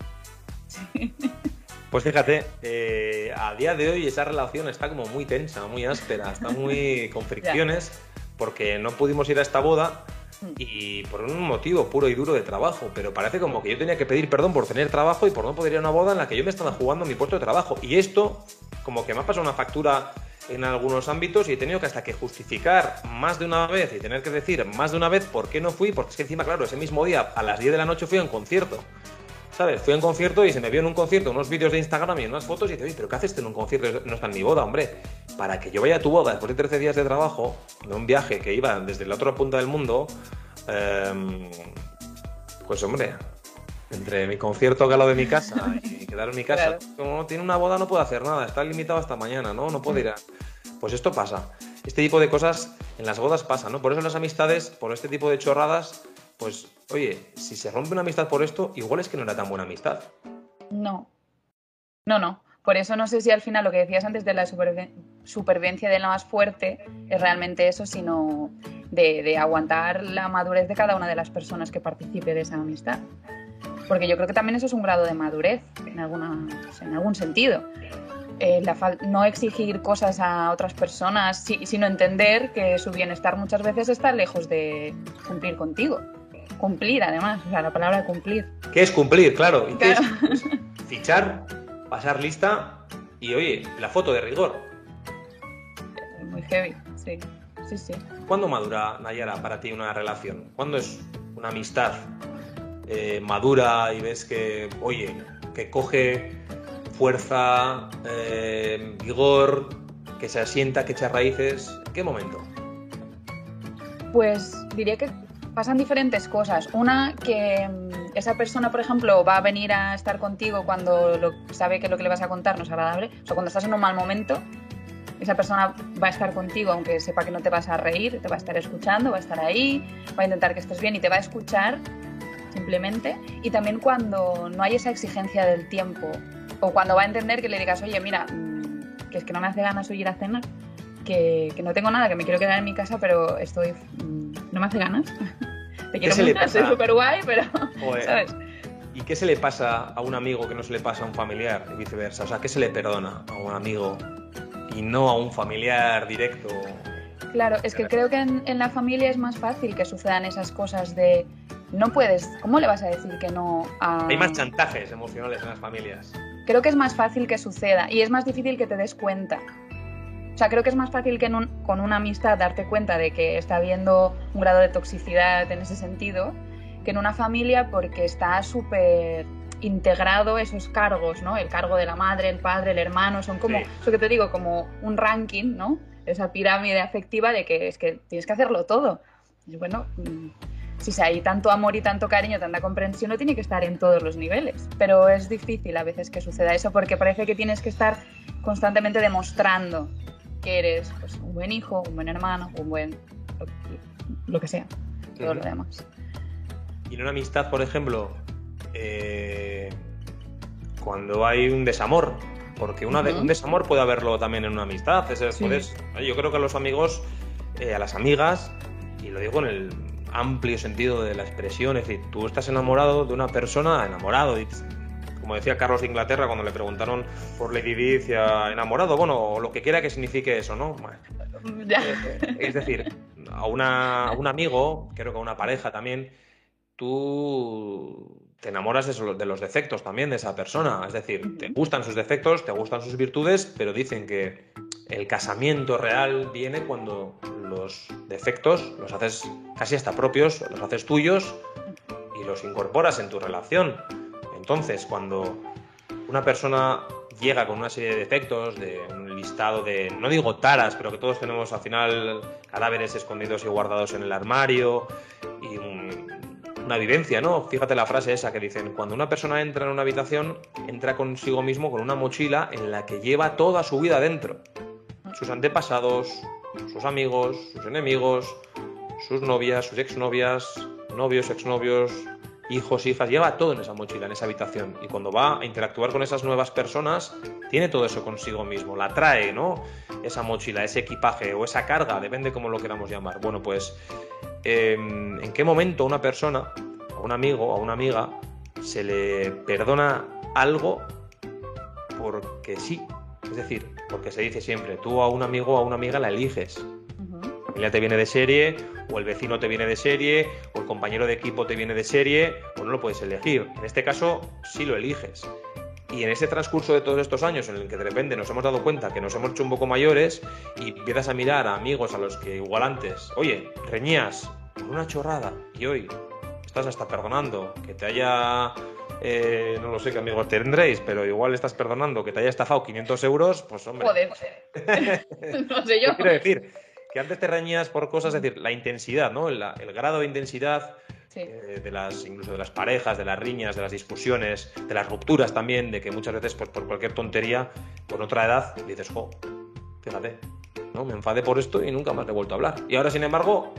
Pues fíjate, eh, a día de hoy esa relación está como muy tensa, muy áspera, está muy con fricciones, porque no pudimos ir a esta boda mm. y por un motivo puro y duro de trabajo, pero parece como que yo tenía que pedir perdón por tener trabajo y por no poder ir a una boda en la que yo me estaba jugando mi puesto de trabajo. Y esto, como que me ha pasado una factura en algunos ámbitos y he tenido que hasta que justificar más de una vez y tener que decir más de una vez por qué no fui, porque es que encima, claro, ese mismo día a las 10 de la noche fui a un concierto. ¿Sabes? Fui a un concierto y se me vio en un concierto unos vídeos de Instagram y unas fotos y dice, pero ¿qué haces en un concierto? No está en mi boda, hombre. Para que yo vaya a tu boda después de 13 días de trabajo, de un viaje que iba desde la otra punta del mundo, em, pues hombre, entre mi concierto que lo de mi casa y quedar en mi casa, como tiene una boda no puedo hacer nada, está limitado hasta mañana, ¿no? No puedo ir a... Pues esto pasa. Este tipo de cosas en las bodas pasa, ¿no? Por eso las amistades, por este tipo de chorradas, pues oye, si se rompe una amistad por esto, igual es que no era tan buena amistad. No. No, no. Por eso no sé si al final lo que decías antes de la supervivencia de la más fuerte es realmente eso, sino de, aguantar la madurez de cada una de las personas que participe de esa amistad. Porque yo creo que también eso es un grado de madurez en, alguna, en algún sentido. Eh, no exigir cosas a otras personas, sino entender que su bienestar muchas veces está lejos de cumplir contigo. Cumplir, además, o sea, la palabra cumplir. ¿Qué es cumplir? Claro. ¿Y qué es? fichar, pasar lista y, oye, la foto de rigor. Muy heavy, sí. Sí, sí. ¿Cuándo madura, Nayara, para ti una relación? ¿Cuándo es una amistad eh, madura y ves que, oye, que coge fuerza, eh, vigor, que se asienta, que echa raíces? ¿En qué momento? Pues diría que pasan diferentes cosas. Una, que mm, esa persona, por ejemplo, va a venir a estar contigo cuando sabe que lo que le vas a contar no es agradable. O sea, cuando estás en un mal momento, esa persona va a estar contigo, aunque sepa que no te vas a reír, te va a estar escuchando, va a estar ahí, va a intentar que estés bien y te va a escuchar simplemente. Y también cuando no hay esa exigencia del tiempo, o cuando va a entender que le digas, oye, mira, mm, que es que no me hace ganas ir a cenar, que, que no tengo nada, que me quiero quedar en mi casa, pero estoy mm, no me hace ganas. Te quiero mucho, soy súper guay, pero. ¿Sabes? ¿Y qué se le pasa a un amigo que no se le pasa a un familiar y viceversa? O sea, ¿qué se le perdona a un amigo y no a un familiar directo? Claro, es que creo que en, la familia es más fácil que sucedan esas cosas de no puedes, ¿cómo le vas a decir que no a... Hay más chantajes emocionales en las familias. Creo que es más fácil que suceda y es más difícil que te des cuenta. O sea, creo que es más fácil que con una amistad darte cuenta de que está habiendo un grado de toxicidad en ese sentido, que en una familia porque está súper integrado esos cargos, ¿no? El cargo de la madre, el padre, el hermano, son como, eso que te digo, como un ranking, ¿no? Esa pirámide afectiva de que es que tienes que hacerlo todo. Y bueno, mm, si hay tanto amor y tanto cariño, tanta comprensión, no tiene que estar en todos los niveles. Pero es difícil a veces que suceda eso porque parece que tienes que estar constantemente demostrando que eres pues, un buen hijo, un buen hermano, un buen lo, que sea, todo lo demás. Y en una amistad, por ejemplo, eh, cuando hay un desamor, porque un desamor puede haberlo también en una amistad. yo creo que a los amigos, eh, a las amigas, y lo digo en el amplio sentido de la expresión, es decir, tú estás enamorado de una persona, enamorado, y como decía Carlos de Inglaterra cuando le preguntaron por Lady Di enamorado, bueno, o lo que quiera que signifique eso, ¿no? Eh, es decir, a, una, un amigo, creo que a una pareja también, tú te enamoras de, los defectos también de esa persona. Es decir, te gustan sus defectos, te gustan sus virtudes, pero dicen que el casamiento real viene cuando los defectos los haces casi hasta propios, los haces tuyos y los incorporas en tu relación. Entonces, cuando una persona llega con una serie de defectos, de un listado de, no digo taras, pero que todos tenemos al final cadáveres escondidos y guardados en el armario y una vivencia, ¿no? Fíjate la frase esa que dicen, cuando una persona entra en una habitación, entra consigo mismo con una mochila en la que lleva toda su vida dentro. Sus antepasados, sus amigos, sus enemigos, sus novias, sus exnovias, novios, exnovios, hijos, hijas, lleva todo en esa mochila, en esa habitación. Y cuando va a interactuar con esas nuevas personas, tiene todo eso consigo mismo, la trae, ¿no? esa mochila, ese equipaje o esa carga, depende cómo lo queramos llamar. Bueno, pues, em, ¿en qué momento una persona, a un amigo, a una amiga, se le perdona algo porque sí? Es decir, porque se dice siempre, tú a un amigo o a una amiga la eliges. La familia te viene de serie, o el vecino te viene de serie, o el compañero de equipo te viene de serie, o no lo puedes elegir. En este caso, sí lo eliges. Y en ese transcurso de todos estos años en el que de repente nos hemos dado cuenta que nos hemos hecho un poco mayores y empiezas a mirar a amigos a los que igual antes, oye, reñías por una chorrada y hoy estás hasta perdonando que te haya eh, no lo sé qué amigos tendréis, pero igual estás perdonando que te haya estafado 500 euros, pues hombre. Joder, no sé yo. Quiero decir que antes te reñías por cosas, es decir, la intensidad, ¿no? El, grado de intensidad eh, de las, incluso de las parejas, de las riñas, de las discusiones, de las rupturas también, de que muchas veces pues, por cualquier tontería, con otra edad, dices, jo, fíjate, ¿no? Me enfadé por esto y nunca más le he vuelto a hablar. Y ahora, sin embargo,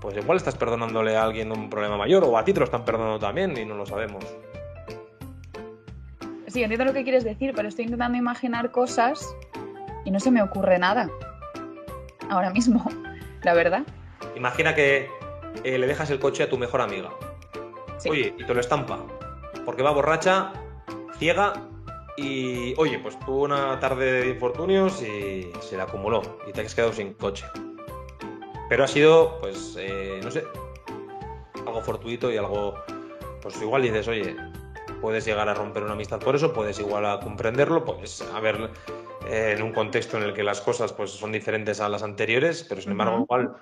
pues igual estás perdonándole a alguien un problema mayor o a ti te lo están perdonando también y no lo sabemos. Sí, entiendo lo que quieres decir, pero estoy intentando imaginar cosas y no se me ocurre nada. Ahora mismo, la verdad. Imagina que eh, le dejas el coche a tu mejor amiga. Oye, y te lo estampa. Porque va borracha, ciega y, oye, pues tuvo una tarde de infortunios y se le acumuló y te has quedado sin coche. Pero ha sido, pues, eh, no sé, algo fortuito y algo, pues igual dices, oye, puedes llegar a romper una amistad por eso, puedes igual a comprenderlo, puedes haber eh, en un contexto en el que las cosas pues, son diferentes a las anteriores, pero sin embargo igual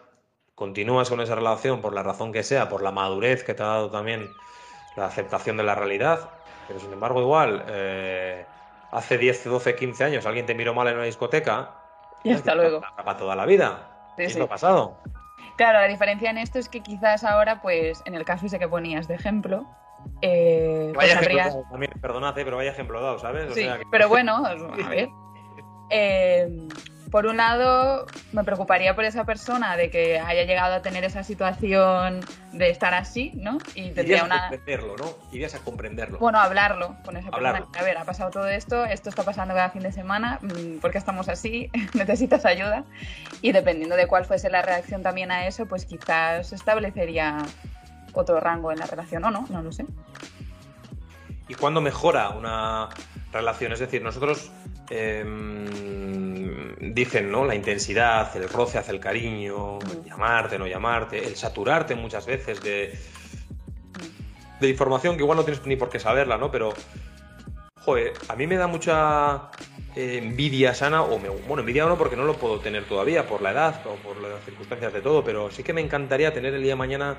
continúas con esa relación por la razón que sea, por la madurez que te ha dado también la aceptación de la realidad, pero sin embargo igual eh, hace 10, 12, 15 años alguien te miró mal en una discoteca y hasta luego. Para toda la vida. Sí, lo ha pasado. Claro, la diferencia en esto es que quizás ahora, pues, en el caso ese que ponías de ejemplo, eh, vaya pues ejemplo también, perdonad, pero vaya ejemplo dado, ¿sabes? sí, pero bueno, a ver. Eh, por un lado, me preocuparía por esa persona de que haya llegado a tener esa situación de estar así, ¿no? Y tendría una. A comprenderlo, ¿no? Irías a comprenderlo. Bueno, hablarlo con esa persona. A ver, ha pasado todo esto, esto está pasando cada fin de semana, mm, ¿por qué estamos así? ¿Necesitas ayuda? Y dependiendo de cuál fuese la reacción también a eso, pues quizás establecería otro rango en la relación o no, no lo sé. ¿Y cuándo mejora una relación? Es decir, nosotros em, dicen, ¿no? La intensidad, el roce hacia el cariño, mm. llamarte, no llamarte, el saturarte muchas veces de, de información que igual no tienes ni por qué saberla, ¿no? Pero, joder, a mí me da mucha eh, envidia sana, o me, bueno, envidia no porque no lo puedo tener todavía por la edad o por las circunstancias de todo, pero sí que me encantaría tener el día de mañana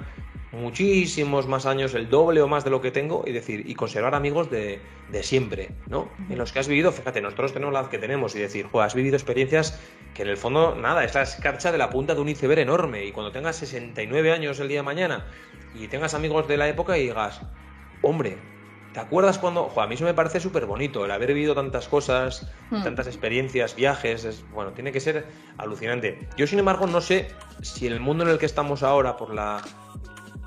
muchísimos más años, el doble o más de lo que tengo, y decir, y conservar amigos de, siempre, ¿no? En los que has vivido, fíjate, nosotros tenemos la que tenemos, y decir, pues has vivido experiencias que en el fondo, nada, es la escarcha de la punta de un iceberg enorme, y cuando tengas 69 años el día de mañana, y tengas amigos de la época y digas, hombre, ¿Te acuerdas cuando.? a mí eso me parece súper bonito, el haber vivido tantas cosas, hmm. tantas experiencias, viajes. Es, bueno, tiene que ser alucinante. Yo, sin embargo, no sé si en el mundo en el que estamos ahora, por la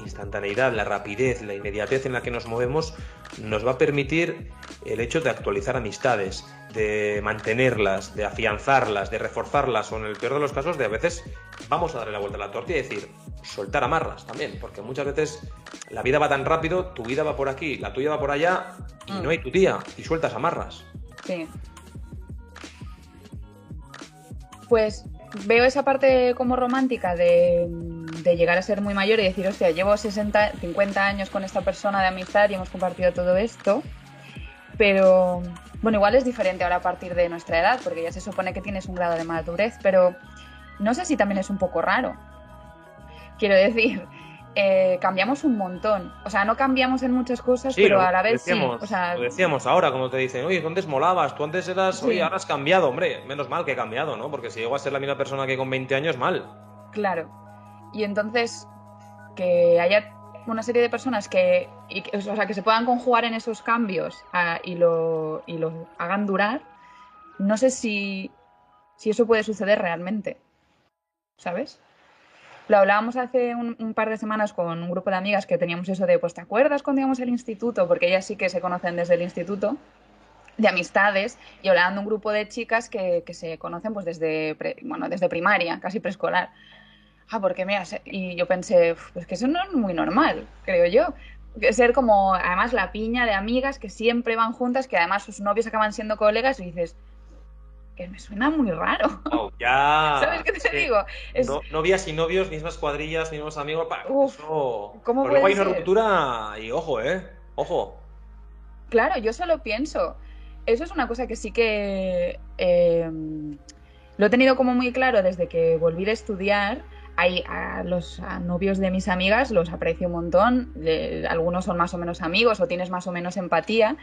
instantaneidad, la rapidez, la inmediatez en la que nos movemos, nos va a permitir el hecho de actualizar amistades, de mantenerlas, de afianzarlas, de reforzarlas, o en el peor de los casos, de a veces vamos a darle la vuelta a la tortilla y decir, soltar amarras también, porque muchas veces la vida va tan rápido, tu vida va por aquí, la tuya va por allá, y no hay tu tía, y sueltas amarras. Sí. Pues veo esa parte como romántica de, llegar a ser muy mayor y decir, hostia, llevo 60, 50 años con esta persona de amistad y hemos compartido todo esto, pero bueno, igual es diferente ahora a partir de nuestra edad, porque ya se supone que tienes un grado de madurez, pero no sé si también es un poco raro. Quiero decir, eh, cambiamos un montón. O sea, no cambiamos en muchas cosas, pero a la vez sí. O sea, lo decíamos ahora, como te dicen, oye, antes molabas, tú antes eras, oye, ahora has cambiado, hombre. Menos mal que he cambiado, ¿no? Porque si llego a ser la misma persona que con 20 años, mal. Claro. Y entonces, que haya una serie de personas que, o sea, que se puedan conjugar en esos cambios ah, y, lo, y lo hagan durar, no sé si, si eso puede suceder realmente. ¿Sabes? Lo hablábamos hace un, par de semanas con un grupo de amigas que teníamos eso de, pues, ¿te acuerdas cuando íbamos al instituto? Porque ellas sí que se conocen desde el instituto. de amistades y hablando de un grupo de chicas que, que se conocen pues desde, bueno, desde primaria, casi preescolar. Ah, porque mira, y yo pensé, pues que eso no es muy normal, creo yo. Ser como, además, la piña de amigas que siempre van juntas, que además sus novios acaban siendo colegas y dices, que me suena muy raro. ya. ¿Sabes qué te digo? novias y novios, mismas cuadrillas, mismos amigos. Uf, ¿cómo Pero luego hay una ruptura y ojo, ¿eh? Ojo. Claro, yo solo pienso. Eso es una cosa que sí que eh, lo he tenido como muy claro desde que volví a estudiar. Hay a los novios de mis amigas los aprecio un montón. algunos son más o menos amigos o tienes más o menos empatía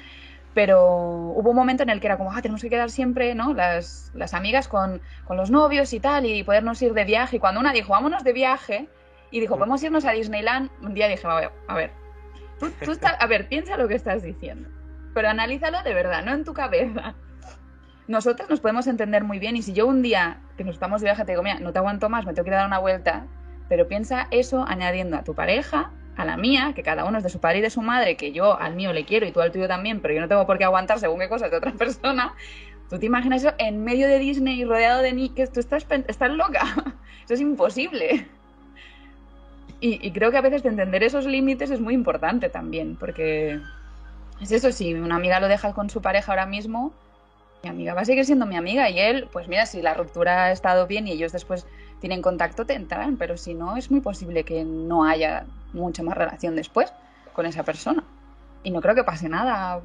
pero hubo un momento en el que era como, ah, tenemos que quedar siempre, ¿no? Las, las amigas con, con, los novios y tal, y podernos ir de viaje. Y cuando una dijo, vámonos de viaje, y dijo, podemos irnos a Disneyland, un día dije, a ver, a ver, tú, tú a ver, piensa lo que estás diciendo, pero analízalo de verdad, no en tu cabeza. Nosotros nos podemos entender muy bien, y si yo un día que nos estamos de viaje te digo, mira, no te aguanto más, me tengo que dar una vuelta, pero piensa eso añadiendo a tu pareja a la mía, que cada uno es de su padre y de su madre, que yo al mío le quiero y tú al tuyo también, pero yo no tengo por qué aguantar según qué cosas de otra persona, ¿tú te imaginas eso en medio de Disney y rodeado de que Tú estás, estás loca. Eso es imposible. Y, creo que a veces entender esos límites es muy importante también, porque es eso, si una amiga lo deja con su pareja ahora mismo, mi amiga va a seguir siendo mi amiga y él, pues mira, si la ruptura ha estado bien y ellos después tienen contacto, te entrarán, pero si no, es muy posible que no haya mucha más relación después con esa persona. Y no creo que pase nada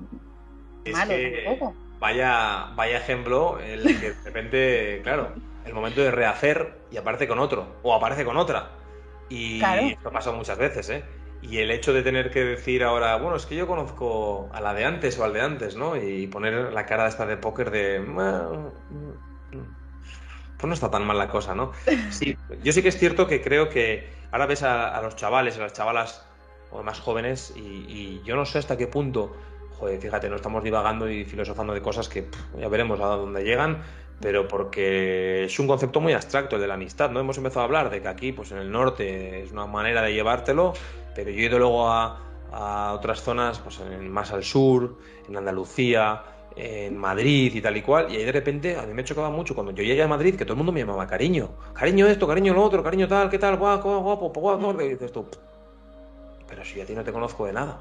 malo tampoco. Vaya, vaya ejemplo el que de repente, claro, el momento de rehacer y aparece con otro, o aparece con otra. Y esto ha pasado muchas veces, ¿eh? Y el hecho de tener que decir ahora, bueno, es que yo conozco a la de antes o al de antes, ¿no? Y poner la cara esta de póker de pues no está tan mal la cosa, ¿no? Sí, yo sí que es cierto que creo que ahora ves a, los chavales, a las chavalas o más jóvenes y, yo no sé hasta qué punto, joder, fíjate, no estamos divagando y filosofando de cosas que ya veremos a dónde llegan, pero porque es un concepto muy abstracto el de la amistad, ¿no? Hemos empezado a hablar de que aquí, pues en el norte, es una manera de llevártelo, pero yo he ido luego a, otras zonas, pues más al sur, en Andalucía, en Madrid y tal y cual, y ahí de repente a mí me chocaba mucho. Cuando yo llegué a Madrid que todo el mundo me llamaba cariño, cariño esto, cariño lo otro, cariño tal, qué tal, guapo, guapo, guapo, y dices tú, pero si a ti no te conozco de nada.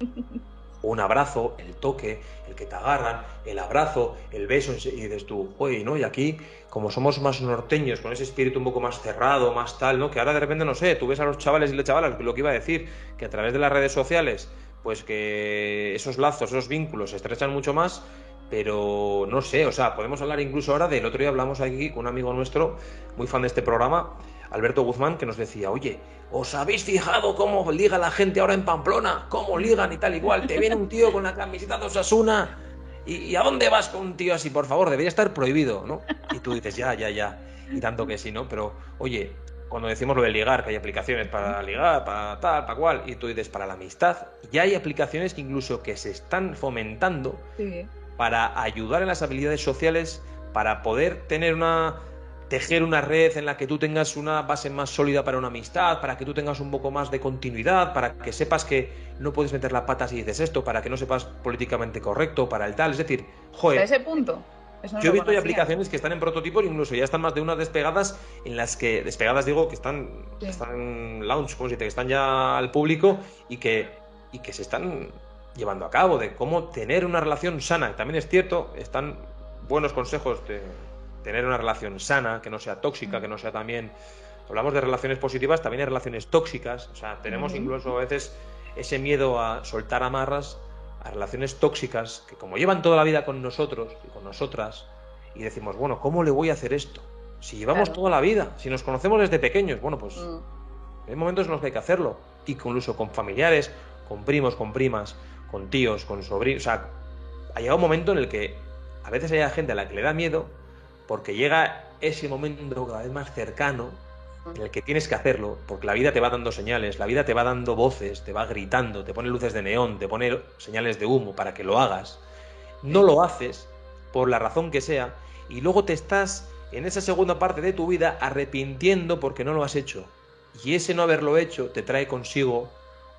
Un abrazo, el toque, el que te agarran, el abrazo, el beso, y dices tú, oye, ¿no? Y aquí, como somos más norteños, con ese espíritu un poco más cerrado, más tal, ¿no? Que ahora de repente, no sé, tú ves a los chavales y las chavalas, lo que iba a decir, que a través de las redes sociales pues que esos lazos, esos vínculos se estrechan mucho más, pero no sé, o sea, podemos hablar incluso ahora del otro día hablamos aquí con un amigo nuestro, muy fan de este programa, Alberto Guzmán, que nos decía, oye, ¿os habéis fijado cómo liga la gente ahora en Pamplona? ¿Cómo ligan y tal igual? Te viene un tío con la camiseta de Osasuna ¿Y, ¿Y, a dónde vas con un tío así? Por favor, debería estar prohibido, ¿no? Y tú dices, ya, ya, ya. Y tanto que sí, ¿no? Pero, oye, cuando decimos lo de ligar, que hay aplicaciones para ligar, para tal, para cual, y tú dices para la amistad, ya hay aplicaciones que incluso que se están fomentando para ayudar en las habilidades sociales, para poder tener una tejer una red en la que tú tengas una base más sólida para una amistad, para que tú tengas un poco más de continuidad, para que sepas que no puedes meter la pata si dices esto, para que no sepas políticamente correcto, para el tal, es decir, joder. A ese punto. Yo he visto aplicaciones que están en prototipo, incluso ya están más de unas despegadas, en las que, despegadas digo, que están, están en launch, como si te, que están ya al público y que, y que se están llevando a cabo, de cómo tener una relación sana. También es cierto, están buenos consejos de tener una relación sana, que no sea tóxica, que no sea también... Hablamos de relaciones positivas, también hay relaciones tóxicas, o sea, tenemos incluso a veces ese miedo a soltar amarras a relaciones tóxicas que como llevan toda la vida con nosotros y con nosotras, y decimos, bueno, ¿cómo le voy a hacer esto? Si llevamos toda la vida, si nos conocemos desde pequeños, bueno, pues mm. hay momentos en los que hay que hacerlo, incluso con familiares, con primos, con primas, con tíos, con sobrinos, o sea, ha llegado un momento en el que a veces hay gente a la que le da miedo porque llega ese momento cada vez más cercano en el que tienes que hacerlo, porque la vida te va dando señales, la vida te va dando voces, te va gritando, te pone luces de neón, te pone señales de humo para que lo hagas. No lo haces, por la razón que sea, y luego te estás en esa segunda parte de tu vida arrepintiendo porque no lo has hecho. Y ese no haberlo hecho te trae consigo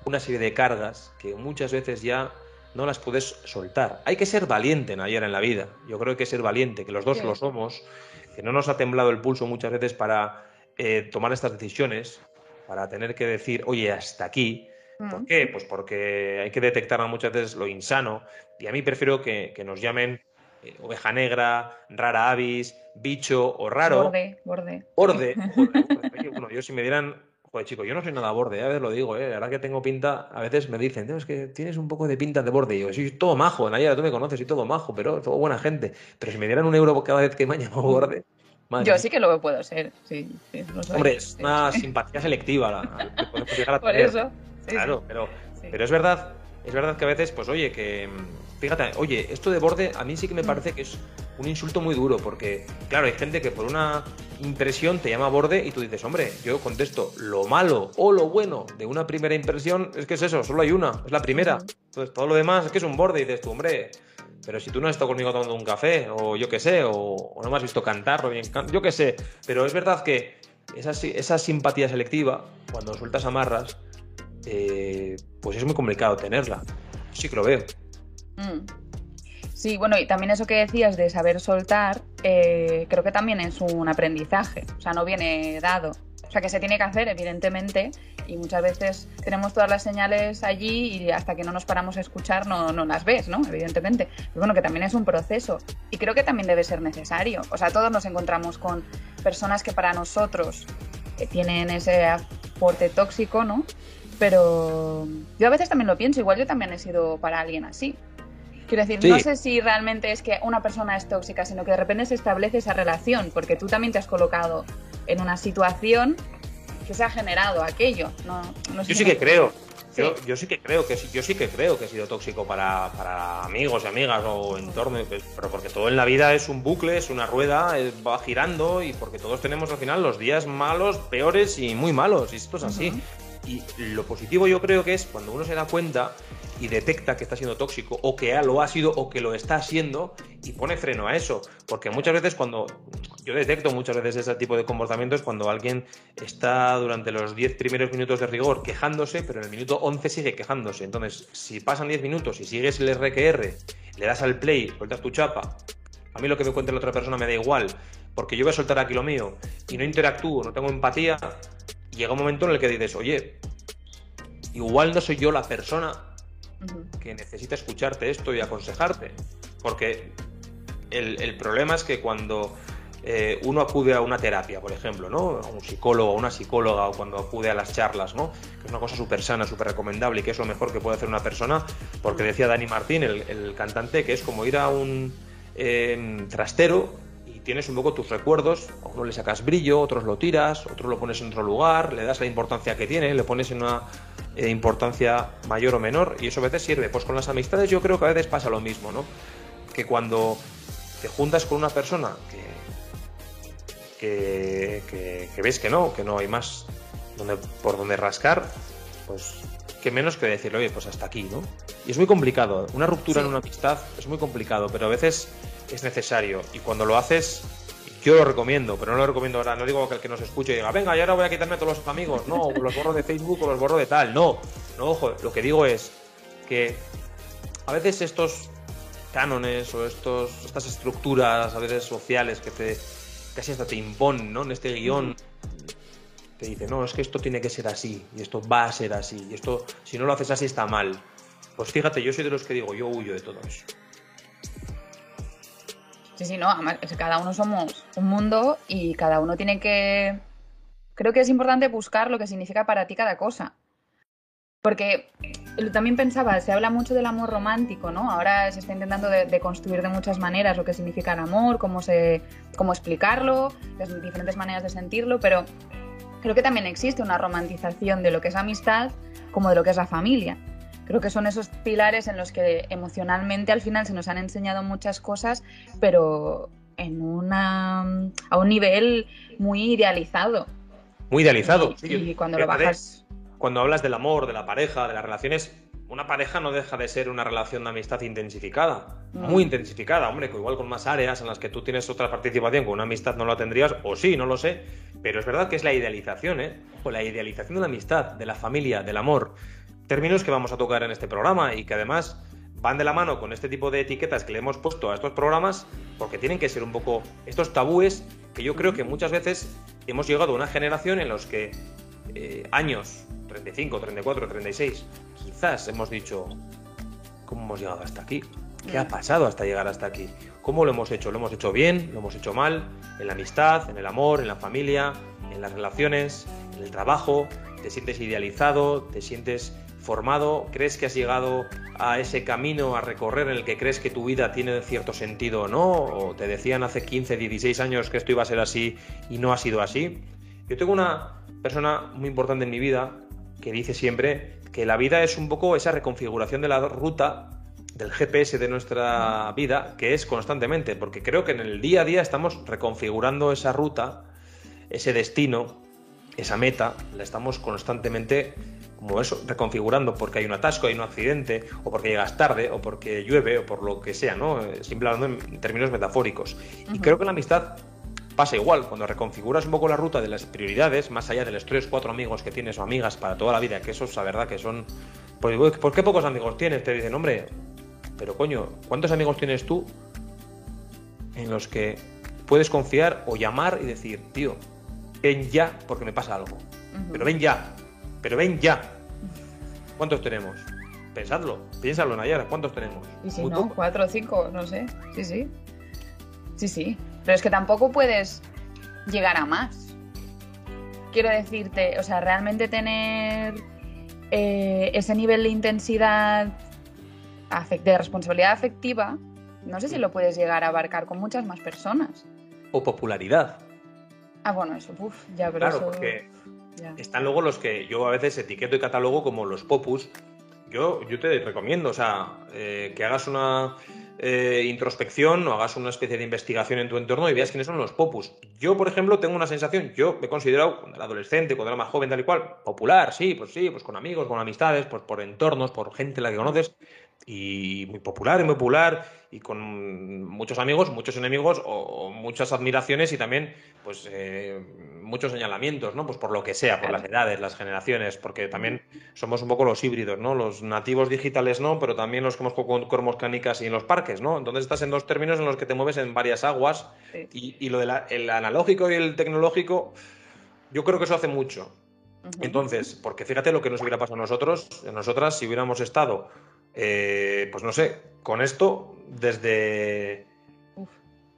una serie de cargas que muchas veces ya no las puedes soltar. Hay que ser valiente, Nayara, en la vida. Yo creo que hay que ser valiente, que los dos lo somos, que no nos ha temblado el pulso muchas veces para eh, tomar estas decisiones, para tener que decir, oye, hasta aquí. ¿Por mm. qué? Pues porque hay que detectar muchas veces lo insano y a mí prefiero que, nos llamen eh, oveja negra, rara avis, bicho o raro. Borde, borde. Borde. bueno, yo si me dieran Joder, chico, yo no soy nada borde, a veces lo digo, ¿eh? Ahora que tengo pinta, a veces me dicen, es que tienes un poco de pinta de borde. Y yo, soy todo majo, Nayara, tú me conoces, y todo majo, pero todo buena gente. Pero si me dieran un euro cada vez que me llamo borde. yo sí que lo puedo ser, sí. Hombre, es una simpatía selectiva la, que podemos llegar a Por eso. claro, pero, pero es verdad, es verdad que a veces, pues oye, que fíjate, oye, esto de borde a mí sí que me mm. parece que es un insulto muy duro, porque, claro, hay gente que por una impresión te llama borde y tú dices, hombre, yo contesto, lo malo o lo bueno de una primera impresión es que es eso, solo hay una, es la primera. Entonces, todo lo demás es que es un borde y dices tú, hombre, pero si tú no has estado conmigo tomando un café, o yo qué sé, o, no me has visto cantar, o bien, yo qué sé, pero es verdad que esa, esa simpatía selectiva, cuando sueltas amarras, eh, pues es muy complicado tenerla. Sí que lo veo. Mm. Sí, bueno, y también eso que decías de saber soltar, eh, creo que también es un aprendizaje, o sea, no viene dado. O sea, que se tiene que hacer, evidentemente, y muchas veces tenemos todas las señales allí y hasta que no nos paramos a escuchar no, no las ves, ¿no? Evidentemente. Pero bueno, que también es un proceso y creo que también debe ser necesario. O sea, todos nos encontramos con personas que para nosotros eh, tienen ese aporte tóxico, ¿no? Pero yo a veces también lo pienso, igual yo también he sido para alguien así. Quiero decir, no sé si realmente es que una persona es tóxica, sino que de repente se establece esa relación, porque tú también te has colocado en una situación que se ha generado aquello. yo sí que creo. Yo, yo, sí que creo que yo sí que creo que he sido tóxico para, para amigos y amigas o entorno, pero porque todo en la vida es un bucle, es una rueda, va girando y porque todos tenemos al final los días malos, peores y muy malos, y esto es así. Y lo positivo yo creo que es cuando uno se da cuenta y detecta que está siendo tóxico o que lo ha sido o que lo está siendo y pone freno a eso. Porque muchas veces cuando yo detecto muchas veces ese tipo de comportamientos cuando alguien está durante los 10 primeros minutos de rigor quejándose, pero en el minuto 11 sigue quejándose. Entonces, si pasan 10 minutos y sigues el RQR, le das al play, sueltas tu chapa, a mí lo que me cuente la otra persona me da igual, porque yo voy a soltar aquí lo mío y no interactúo, no tengo empatía, llega un momento en el que dices, oye, igual no soy yo la persona que necesita escucharte esto y aconsejarte. Porque el, problema es que cuando eh, uno acude a una terapia, por ejemplo, ¿no? A un psicólogo, a una psicóloga, o cuando acude a las charlas, ¿no? Que es una cosa súper sana, súper recomendable y que es lo mejor que puede hacer una persona, porque decía Dani Martín, el, cantante, que es como ir a un eh, trastero tienes un poco tus recuerdos, a uno le sacas brillo, otros lo tiras, otros lo pones en otro lugar, le das la importancia que tiene, le pones en una eh, importancia mayor o menor y eso a veces sirve. Pues con las amistades yo creo que a veces pasa lo mismo, ¿no? Que cuando te juntas con una persona que, que, ves que no, que no hay más donde, por donde rascar, pues que menos que decirle, oye, pues hasta aquí, ¿no? Y es muy complicado. Una ruptura en una amistad es muy complicado, pero a veces es necesario. Y cuando lo haces, yo lo recomiendo, pero no lo recomiendo ahora. No digo que el que nos escuche diga, venga, y ahora voy a quitarme todos los amigos. No, los borro de Facebook o los borro de tal. No, no, ojo, lo que digo es que a veces estos cánones o estos, estas estructuras a veces sociales que te casi hasta te imponen, ¿no? En este guion te dice, no, es que esto tiene que ser así y esto va a ser así y esto, si no lo haces así está mal. Pues fíjate, yo soy de los que digo, yo huyo de todo eso. Sí, sí, no, cada uno somos un mundo y cada uno tiene que... Creo que es importante buscar lo que significa para ti cada cosa. Porque también pensaba, se habla mucho del amor romántico, ¿no? Ahora se está intentando de, construir de muchas maneras lo que significa el amor, cómo, se, cómo explicarlo, las diferentes maneras de sentirlo, pero creo que también existe una romantización de lo que es amistad como de lo que es la familia. Creo que son esos pilares en los que emocionalmente al final se nos han enseñado muchas cosas, pero en una, a un nivel muy idealizado. Muy idealizado, sí. Y cuando lo bajas... Cuando hablas del amor, de la pareja, de las relaciones, una pareja no deja de ser una relación de amistad intensificada, mm. muy intensificada, hombre, que igual con más áreas en las que tú tienes otra participación, con una amistad no la tendrías, o sí, no lo sé, pero es verdad que es la idealización, ¿eh? O la idealización de la amistad, de la familia, del amor términos que vamos a tocar en este programa y que además van de la mano con este tipo de etiquetas que le hemos puesto a estos programas, porque tienen que ser un poco estos tabúes que yo creo que muchas veces hemos llegado a una generación en los que eh, años, 35, 34, 36, quizás hemos dicho, ¿cómo hemos llegado hasta aquí? ¿Qué ha pasado hasta llegar hasta aquí? ¿Cómo lo hemos hecho? ¿Lo hemos hecho bien? ¿Lo hemos hecho mal? ¿En la amistad? ¿En el amor? ¿En la familia? ¿En las relaciones? ¿En el trabajo? ¿Te sientes idealizado? ¿Te sientes formado? ¿Crees que has llegado a ese camino a recorrer en el que crees que tu vida tiene cierto sentido o no? ¿O te decían hace 15, 16 años que esto iba a ser así y no ha sido así? Yo tengo una persona muy importante en mi vida que dice siempre que la vida es un poco esa reconfiguración de la ruta del GPS de nuestra vida, que es constantemente, porque creo que en el día a día estamos reconfigurando esa ruta, ese destino, esa meta, la estamos constantemente como eso, reconfigurando porque hay un atasco, hay un accidente, o porque llegas tarde, o porque llueve, o por lo que sea, ¿no? Siempre hablando en términos metafóricos. Y creo que la amistad pasa igual, cuando reconfiguras un poco la ruta de las prioridades, más allá de los tres, cuatro amigos que tienes o amigas para toda la vida, que esos, la verdad, que son... Pues, ¿Por qué pocos amigos tienes? Te dicen, hombre, pero coño, ¿cuántos amigos tienes tú en los que puedes confiar o llamar y decir, tío, ven ya porque me pasa algo? Pero ven ya, pero ven ya. ¿Cuántos tenemos? Pensadlo, piénsalo, Nayara, ¿cuántos tenemos? Y si no, cuatro o cinco, no sé. Sí, sí. Sí, sí. Pero es que tampoco puedes llegar a más. Quiero decirte, o sea, realmente tener eh, ese nivel de intensidad de responsabilidad afectiva, no sé si lo puedes llegar a abarcar con muchas más personas. O popularidad. Ah, bueno, eso, uff, ya, pero claro, porque están luego los que yo a veces etiqueto y catalogo como los popus. Yo, yo te recomiendo, o sea, eh, que hagas una eh, introspección o hagas una especie de investigación en tu entorno y veas quiénes son los popus. Yo, por ejemplo, tengo una sensación, yo me he considerado cuando era adolescente, cuando era más joven, tal y cual, popular, sí, pues sí, pues con amigos, con amistades, pues por entornos, por gente la que conoces, y muy popular muy popular y con muchos amigos, muchos enemigos o, muchas admiraciones y también pues eh, muchos señalamientos, ¿no? Pues por lo que sea, por las edades, las generaciones, porque también somos un poco los híbridos, ¿no? Los nativos digitales no, pero también los que hemos con canicas y en los parques, ¿no? Entonces estás en dos términos en los que te mueves en varias aguas y, lo del analógico y el tecnológico, yo creo que eso hace mucho. Entonces, porque fíjate lo que nos hubiera pasado a nosotros, a nosotras, si hubiéramos estado eh, pues no sé, con esto, desde.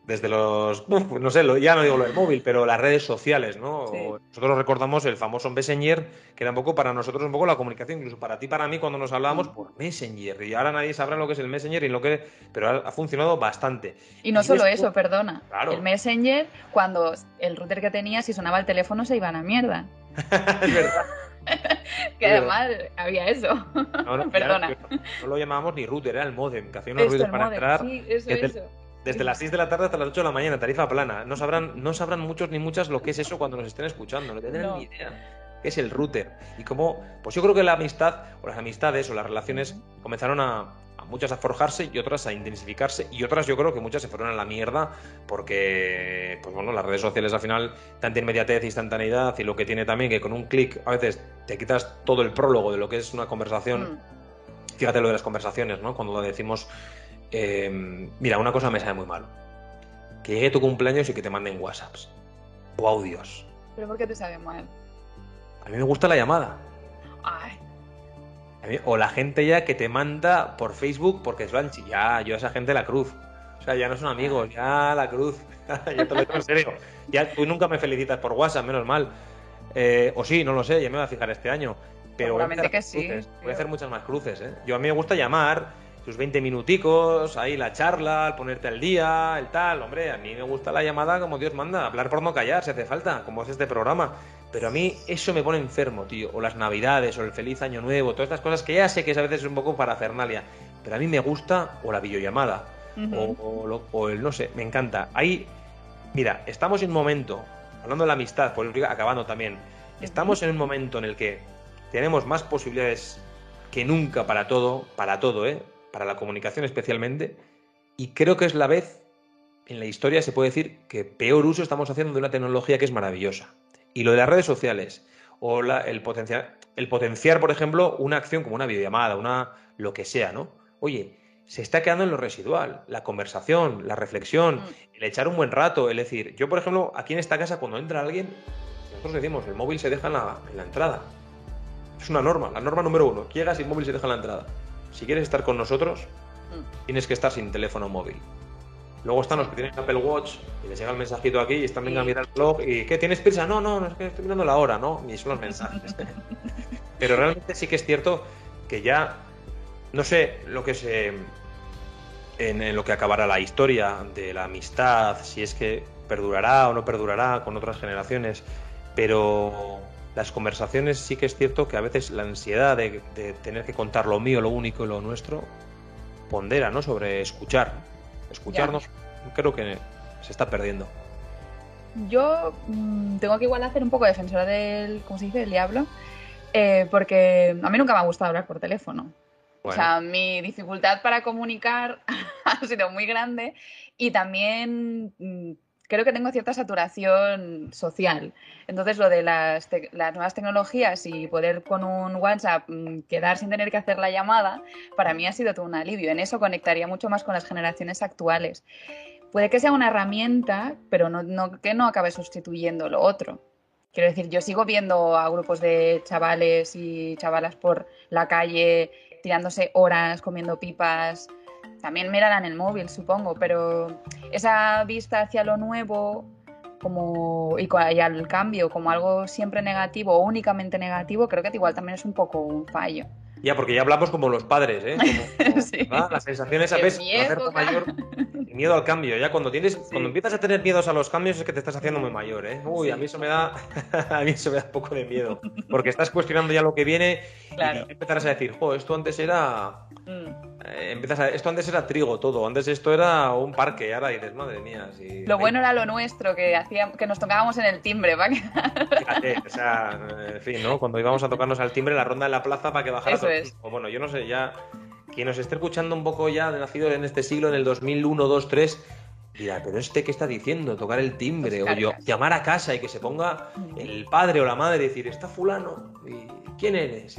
Desde los. no sé, ya no digo lo del móvil, pero las redes sociales, ¿no? Nosotros recordamos el famoso Messenger, que era un poco para nosotros un poco la comunicación, incluso para ti, para mí, cuando nos hablábamos por Messenger. Y ahora nadie sabrá lo que es el Messenger y lo que. Pero ha, funcionado bastante. Y no solo eso, perdona. El Messenger, cuando el router que tenías y sonaba el teléfono, se iba a la mierda. es verdad. que además había eso. Perdona. no lo llamábamos ni router, era el modem, que hacía unos ruidos para entrar. desde, las 6 de la tarde hasta las 8 de la mañana, tarifa plana. No sabrán, no sabrán muchos ni muchas lo que es eso cuando nos estén escuchando, no tendrán ni idea. ¿Qué es el router? Y cómo, pues yo creo que la amistad, o las amistades, o las relaciones comenzaron a, muchas a forjarse y otras a intensificarse y otras yo creo que muchas se fueron a la mierda porque pues bueno las redes sociales al final tanta inmediatez instantaneidad y lo que tiene también que con un clic a veces te quitas todo el prólogo de lo que es una conversación. Mm. fíjate lo de las conversaciones no cuando decimos em, mira una cosa me sabe muy mal. Que llegue tu cumpleaños y que te manden whatsapps. O audios. Pero por qué te sabe mal a mí me gusta la llamada. Ay, o la gente ya que te manda por Facebook porque es Blanchi. Ya, yo a esa gente la cruz. O sea, ya no son amigos, ya la cruz. ya te lo digo en serio. Ya tú nunca me felicitas por WhatsApp, menos mal. Eh, o sí, no lo sé, ya me voy a fijar este año. Pero voy a, que sí, voy a hacer muchas más cruces. ¿eh? Yo a mí me gusta llamar, tus 20 minuticos, ahí la charla, el ponerte al día, el tal. Hombre, a mí me gusta la llamada como Dios manda, hablar por no callar si hace falta, como es este programa. Pero a mí eso me pone enfermo, tío. O las navidades, o el feliz año nuevo, todas estas cosas que ya sé que es a veces un poco para Fernalia. Pero a mí me gusta, o la videollamada, o, el no sé, me encanta. Ahí, mira, estamos en un momento, hablando de la amistad, por acabando también, estamos en un momento en el que tenemos más posibilidades que nunca para todo, para todo, ¿eh? Para la comunicación especialmente. Y creo que es la vez en la historia se puede decir que peor uso estamos haciendo de una tecnología que es maravillosa. Y lo de las redes sociales, o el, potenciar, el potenciar, por ejemplo, una acción como una videollamada, una lo que sea, ¿no? Oye, se está quedando en lo residual. La conversación, la reflexión, mm. el echar un buen rato. Es decir, yo, por ejemplo, aquí en esta casa, cuando entra alguien, nosotros decimos, el móvil se deja en la, entrada. Es una norma, la norma número uno. Llegas y el móvil se deja en la entrada. Si quieres estar con nosotros, mm. tienes que estar sin teléfono móvil. Luego están los que tienen Apple Watch y les llega el mensajito aquí y están, venga a mirar el blog y ¿qué? ¿Tienes prisa? No, no, no, es que estoy mirando la hora, ¿no? Ni son los mensajes. Pero realmente sí que es cierto que ya, no sé lo que se... En, lo que acabará la historia de la amistad, si es que perdurará o no perdurará con otras generaciones, pero las conversaciones sí que es cierto que a veces la ansiedad de, tener que contar lo mío, lo único y lo nuestro pondera, ¿no? Sobre escuchar escucharnos, creo que se está perdiendo. Yo mm, tengo que igual hacer un poco de defensora del, ¿cómo se dice?, del diablo, eh, porque a mí nunca me ha gustado hablar por teléfono. O sea, mi dificultad para comunicar ha sido muy grande y también mm, creo que tengo cierta saturación social. Entonces, lo de las, nuevas tecnologías y poder con un WhatsApp mm, quedar sin tener que hacer la llamada, para mí ha sido todo un alivio. En eso conectaría mucho más con las generaciones actuales. Puede que sea una herramienta, pero no, que no acabe sustituyendo lo otro. Quiero decir, yo sigo viendo a grupos de chavales y chavalas por la calle tirándose horas comiendo pipas, también mirarán el móvil, supongo, pero esa vista hacia lo nuevo como, y, y, al cambio como algo siempre negativo o únicamente negativo, creo que igual también es un poco un fallo. Ya, porque ya hablamos como los padres, ¿eh? sí. La sensación esa vez miedo, mayor, miedo al cambio. Ya cuando tienes, cuando empiezas a tener miedos a los cambios es que te estás haciendo muy mayor, ¿eh? Uy, a mí eso me da, a mí eso me da un poco de miedo, porque estás cuestionando ya lo que viene y empezarás a decir, jo, esto antes era mm. Eh, empiezas a, esto antes era trigo todo, antes esto era un parque, ahora dices, madre mía. lo bueno era lo nuestro, que hacía, que nos tocábamos en el timbre, ¿va? Fíjate, o sea, en fin, ¿no? Cuando íbamos a tocarnos al timbre, la ronda en la plaza para que bajara Eso es. O bueno, yo no sé, ya. Quien nos esté escuchando un poco ya, de nacido en este siglo, en el 2001, 2, 3, dirá, pero este qué está diciendo, tocar el timbre, o yo, llamar a casa y que se ponga el padre o la madre y decir, está fulano, ¿y quién eres?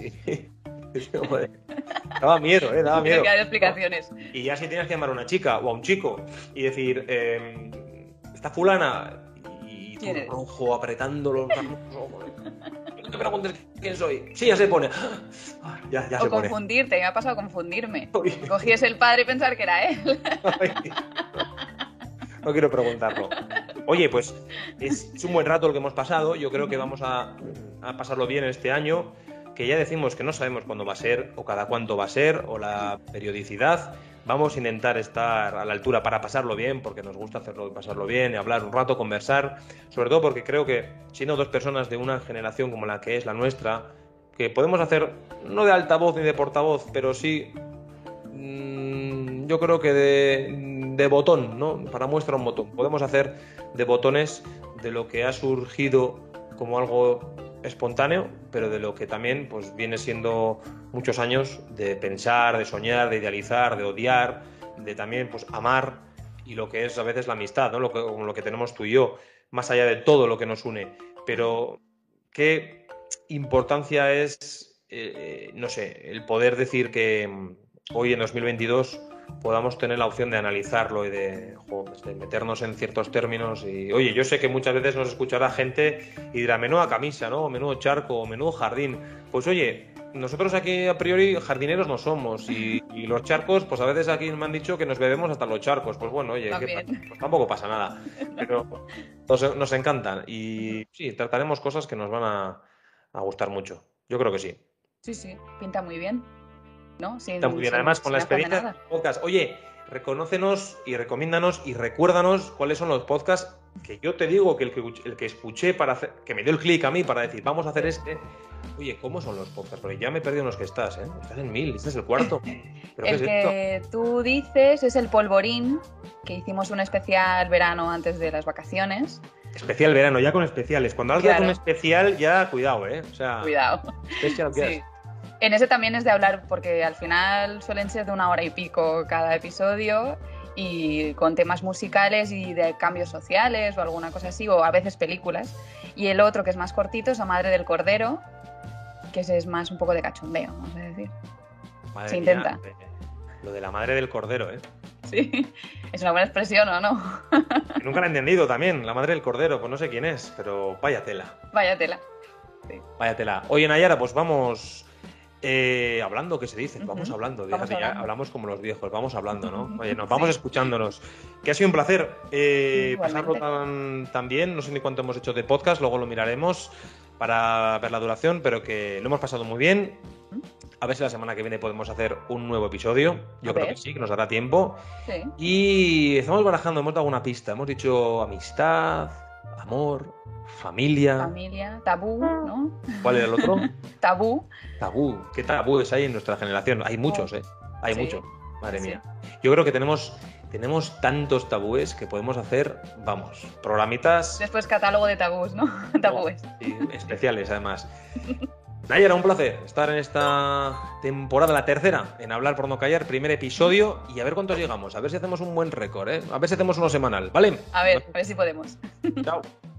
daba miedo, ¿eh? Daba miedo. explicaciones. Y ya si tienes que llamar a una chica o a un chico y decir, eh, está fulana y tú rojo apretando los No te preguntes quién soy. Sí, ya se pone. Ya, ya o confundirte, me ha pasado confundirme. Cogías el padre y pensar que era él. no quiero preguntarlo. Oye, pues es, un buen rato el que hemos pasado. Yo creo que vamos a, a pasarlo bien este año que ya decimos que no sabemos cuándo va a ser o cada cuánto va a ser o la periodicidad. Vamos a intentar estar a la altura para pasarlo bien, porque nos gusta hacerlo pasarlo bien, y hablar un rato, conversar, sobre todo porque creo que siendo dos personas de una generación como la que es la nuestra, que podemos hacer no de altavoz ni de portavoz, pero sí mm, yo creo que de, de botón, ¿no? Para muestra un botón. Podemos hacer de botones de lo que ha surgido como algo espontáneo, pero de lo que también pues, viene siendo muchos años de pensar, de soñar, de idealizar, de odiar, de también pues, amar y lo que es a veces la amistad, ¿no? lo, que, tenemos tú y yo, más allá de todo lo que nos une. Pero qué importancia es, eh, no sé, el poder decir que mm, hoy en 2022 podamos tener la opción de analizarlo y de, meternos en ciertos términos. Y oye, yo sé que muchas veces nos escuchará gente y dirá, menuda camisa, ¿no? Menudo charco, menudo jardín. Pues oye, nosotros aquí a priori jardineros no somos y, los charcos, pues a veces aquí me han dicho que nos bebemos hasta los charcos. Pues bueno, oye, pues tampoco pasa nada. Pero nos, nos, encantan y sí, trataremos cosas que nos van a, a gustar mucho. Yo creo que sí. Sí, sí, pinta muy bien. ¿No? Está muy bien, además con la experiencia podcast. Oye, reconócenos y recomiéndanos y recuérdanos cuáles son los podcasts que yo te digo que el que, el que escuché para hacer, que me dio el clic a mí para decir, vamos a hacer este. Oye, ¿cómo son los podcasts? Porque ya me he perdido en los que estás, ¿eh? Estás en mil, este es el cuarto. el que tú dices es el polvorín, que hicimos un especial verano antes de las vacaciones. Especial verano, ya con especiales. Cuando alguien hace un especial, ya cuidado, ¿eh? O sea, cuidado. Especial, sí. En ese también es de hablar, porque al final suelen ser de una hora y pico cada episodio y con temas musicales y de cambios sociales o alguna cosa así, o a veces películas. Y el otro, que es más cortito, es La Madre del Cordero, que ese es más un poco de cachondeo, vamos a decir. Se intenta. Lo de la madre del cordero, ¿eh? Sí, es una buena expresión, ¿o no? Nunca la he entendido también, la madre del cordero, pues no sé quién es, pero vaya tela. Vaya tela. Vaya tela. Oye, Nayara, pues vamos eh, hablando, ¿qué se dice? Vamos hablando, Vamos ya hablando. hablamos como los viejos, vamos hablando, ¿no? Oye, nos Sí. vamos escuchándonos. Que ha sido un placer eh, pasarlo tan, tan bien, no sé ni cuánto hemos hecho de podcast, luego lo miraremos para ver la duración, pero que lo hemos pasado muy bien. A ver si la semana que viene podemos hacer un nuevo episodio. Yo A creo que sí, que nos dará tiempo. Sí. Y estamos barajando, hemos dado una pista. Hemos dicho amistad, amor, familia. Familia, tabú, ¿no? ¿Cuál era el otro? Tabú. Tabú. ¿Qué tabúes hay en nuestra generación? Hay muchos, ¿eh? Hay Sí. muchos. Madre Sí. mía. Yo creo que tenemos, tenemos tantos tabúes que podemos hacer, vamos, programitas Después catálogo de tabús, ¿no? Tabúes. y especiales, además. Nayara, un placer estar en esta temporada, la tercera, en Hablar por no callar, primer episodio, y a ver cuántos llegamos, a ver si hacemos un buen récord, ¿eh? A ver si hacemos uno semanal, ¿vale? A ver, a ver si podemos. Chao.